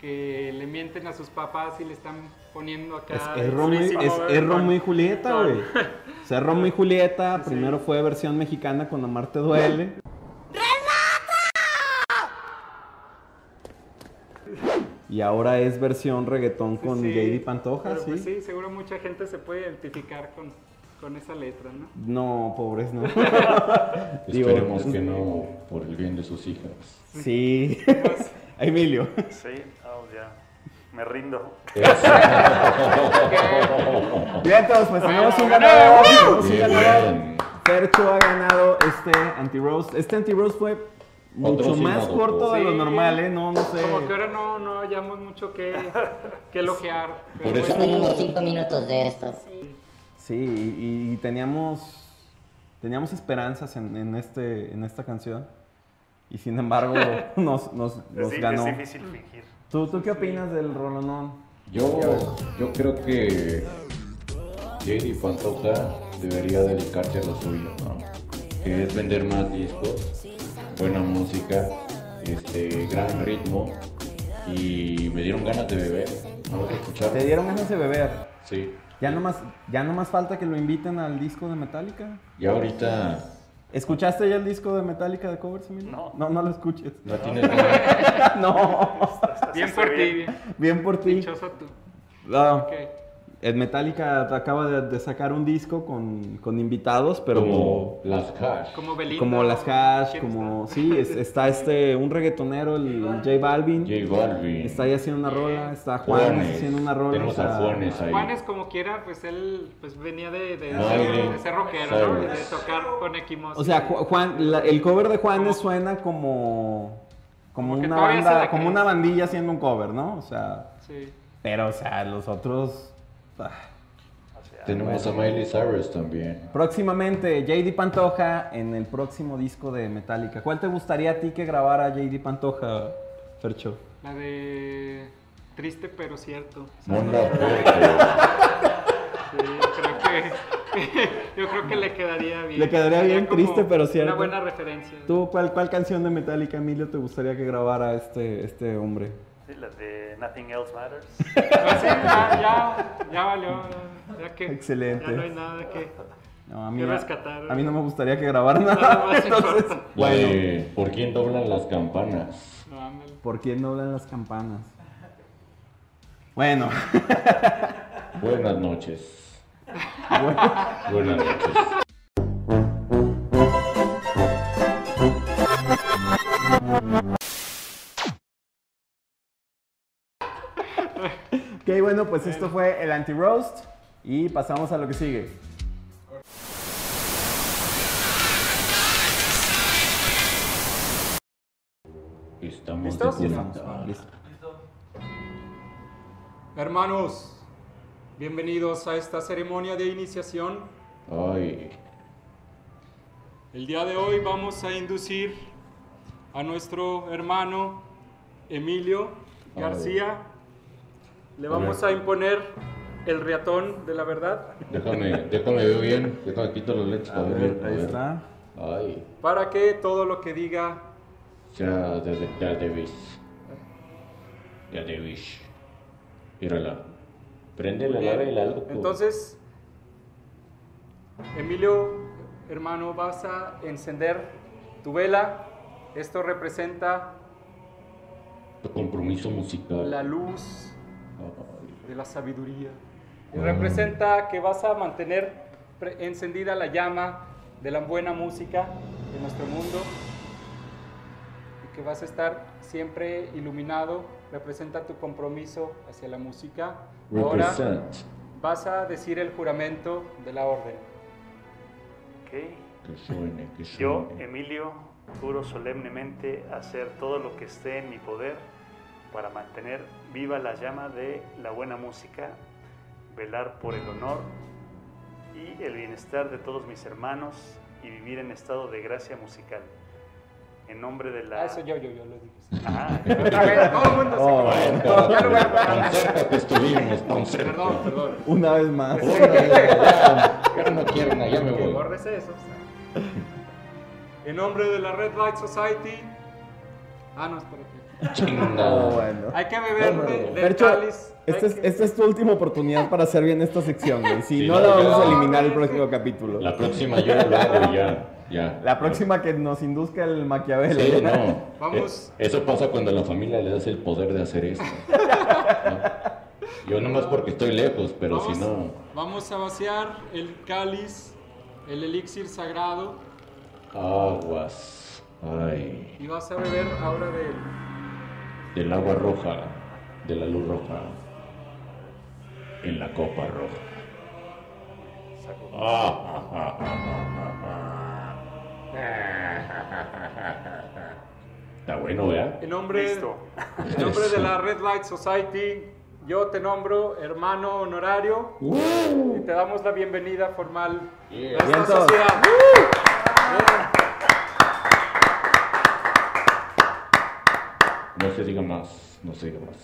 que le mienten a sus papás y le están poniendo acá. Es, es Romeo, es, es Romeo y Julieta, güey. O sea, Romeo y Julieta, [laughs] primero fue versión mexicana con Amar te duele. [laughs] Y ahora es versión reggaetón con Sí, JD Pantoja, pero, ¿sí? pues, sí, seguro mucha gente se puede identificar con, con esa letra, ¿no? No, pobres, no. [laughs] Digo, Esperemos que no por el bien de sus hijas. Sí. [laughs] Emilio. Sí, oh, ya. Me rindo. [laughs] Bien, todos, pues tenemos un ganador. tenemos un ganador. bien. Fercho ha ganado este anti-roast. Este anti-roast fue mucho más corto de lo Sí. normal, ¿eh? No, no sé. Como que ahora no, no hallamos mucho que, que elogiar. pero Por eso- bueno. unos 5 minutos de estos. Sí, y, y teníamos, teníamos esperanzas en, en este, en esta canción. Y sin embargo, [laughs] nos, nos, ganó. es difícil fingir. ¿Tú, ¿Tú qué opinas del rolonón? Yo, yo creo que JD Pantoja debería dedicarse a lo suyo, ¿no? Que es vender más discos, buena música, este, gran ritmo y me dieron ganas de beber. Vamos a escuchar. ¿Te dieron ganas de beber? Sí. Ya nomás, ya nomás falta que lo inviten al disco de Metallica. Y ahorita ¿Escuchaste ya el disco de Metallica de covers, Emilio? No. No, no lo escuches. no tienes ganas. [laughs] no. Bien por ti, bien. por ti. Dichoso tú. No. Ok. El Metallica acaba de, de sacar un disco con, con invitados, pero Como las hash. Como Belinda. como las Hash, ¿Quién como... está? Sí, es- está este, un reggaetonero, el, el J Balvin. J Balvin. Está ahí haciendo una rola, está Juanes Juanes. haciendo una rola. Tenemos a Juanes ahí. Juanes como quiera, pues él pues venía de, de, No, ser, de- ser rockero, ¿no? De tocar con Equimos. O sea, Ju- Juan, la- el cover de Juanes suena como... Como, Como una banda, como una bandilla haciendo un cover, ¿no? O sea, Sí. pero o sea, los otros... ah. Tenemos a Miley Cyrus también. Próximamente, JD Pantoja en el próximo disco de Metallica. ¿Cuál te gustaría a ti que grabara JD Pantoja, Fercho? La de Triste pero cierto. Mona Sí, creo que [laughs] yo creo que le quedaría bien. Le quedaría bien, triste, pero cierto. Una buena referencia. ¿Tú cuál, cuál canción de Metallica, Emilio, te gustaría que grabara este, este hombre? Sí, la de Nothing Else Matters. [laughs] Ah, sí, ya, ya, ya valió. Ya que Excelente. Ya no hay nada que. No, a mí, Que rescatar. a mí no me gustaría que grabara nada. Entonces, bueno, de ¿Por quién doblan las campanas? No. ¿por quién no hablan las campanas? Bueno, Buenas noches. [laughs] Buenas noches. Bueno, pues esto fue el anti-roast y pasamos a lo que sigue. Estamos ¿Listos? de listo. Hermanos, bienvenidos a esta ceremonia de iniciación. Ay, El día de hoy vamos a inducir a nuestro hermano Emilio García. Le vamos a imponer el riatón de la verdad déjame, déjame ver bien. Déjame quito los lentes para ver ver, ahí ver. está. Ay, para que todo lo que diga ya, ya, ya te vis. Ya te vis. Mírala. Prende la Bien. vela, loco. Entonces, Emilio, hermano, vas a encender tu vela. Esto representa Tu compromiso musical. la luz de la sabiduría. Y representa que vas a mantener encendida la llama de la buena música en nuestro mundo y que vas a estar siempre iluminado. Representa tu compromiso hacia la música. Ahora vas a decir el juramento de la orden. Ok. Que suene, que Yo, suene. Emilio, juro solemnemente hacer todo lo que esté en mi poder para mantener viva la llama de la buena música, velar por el honor y el bienestar de todos mis hermanos y vivir en estado de gracia musical. En nombre de la... Ah, eso yo, yo, yo lo dije. Ah, vez, todo el mundo se Oh, conoce. Ya lo voy a parar. Concéntrate, estuvimos, concéntrate. Perdón, perdón. Una vez más. Ya, ya no quiero nada, ya me Que voy. borres eso. En nombre de la Red Light Society. Ah, no, espérate. Oh, Chinga. bueno. Hay que beber de- del cáliz. Hay esta es, que- esta es tu última oportunidad para hacer bien esta sección, güey. Si Sí, no, no, la vamos a eliminar el próximo capítulo. La próxima yo lo hago ya. Ya. La próxima que nos induzca el Maquiavelo. Sí, no. Vamos. Eh, Eso pasa cuando a la familia le das el poder de hacer esto. ¿no? Yo nomás porque estoy lejos, pero vamos, si no. vamos a vaciar el cáliz, el elixir sagrado. Aguas. Ay. Y vas a beber ahora del. Del agua roja. De la luz roja. En la copa roja. Está bueno, ¿verdad? En nombre, Listo. en nombre de la Red Light Society, yo te nombro hermano honorario y te damos la bienvenida formal Yeah. a esta sociedad. No se diga más, no se diga más.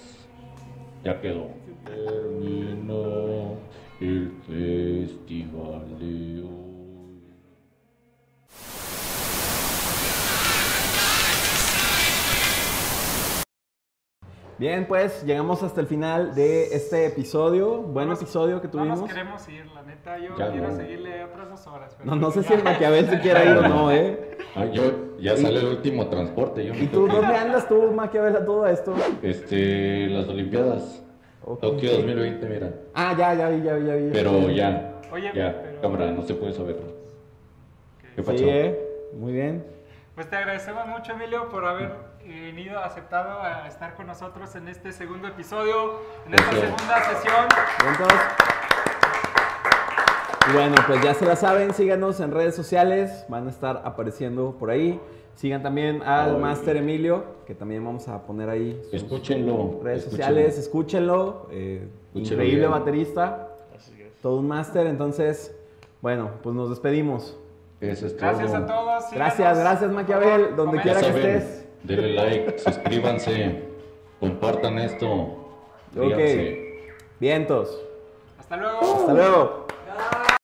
Ya quedó. Terminó el festival de hoy. Bien, pues llegamos hasta el final de este episodio. Buen episodio que No tuvimos. nos queremos ir, la neta. Yo Ya quiero no. seguirle otras dos horas. pero- No, no sé si el Maquiavel se quiera ir o no, ¿eh? Ah, yo ya sale el último transporte. Yo me ¿Y tú que dónde andas tú, Maquiavel, a todo esto? Este, las Olimpiadas. Ok. Tokio 2020, mira. Ah, ya, ya vi, ya vi, ya vi. Pero ya. Oye, ya, pero- cámara, no se puede saber. ¿Qué pasó? Sí, ¿eh? Muy bien. Pues te agradecemos mucho, Emilio, por haber venido, aceptado a estar con nosotros en este segundo episodio, en esta segunda sesión. Y bueno, pues ya se la saben, síganos en redes sociales, van a estar apareciendo por ahí. Sigan también al Ay. Master Emilio, que también vamos a poner ahí sus Escúchenlo. redes escúchenlo. sociales, escúchenlo. eh, Escúchenlo increíble bien. baterista, todo un máster. Entonces, bueno, pues nos despedimos. Eso es Gracias todo. a todos. síganos. Gracias, gracias Maquiavel, donde quiera que estés. denle like, [laughs] suscríbanse, compartan esto. Ok. Vientos. Hasta luego. Hasta luego.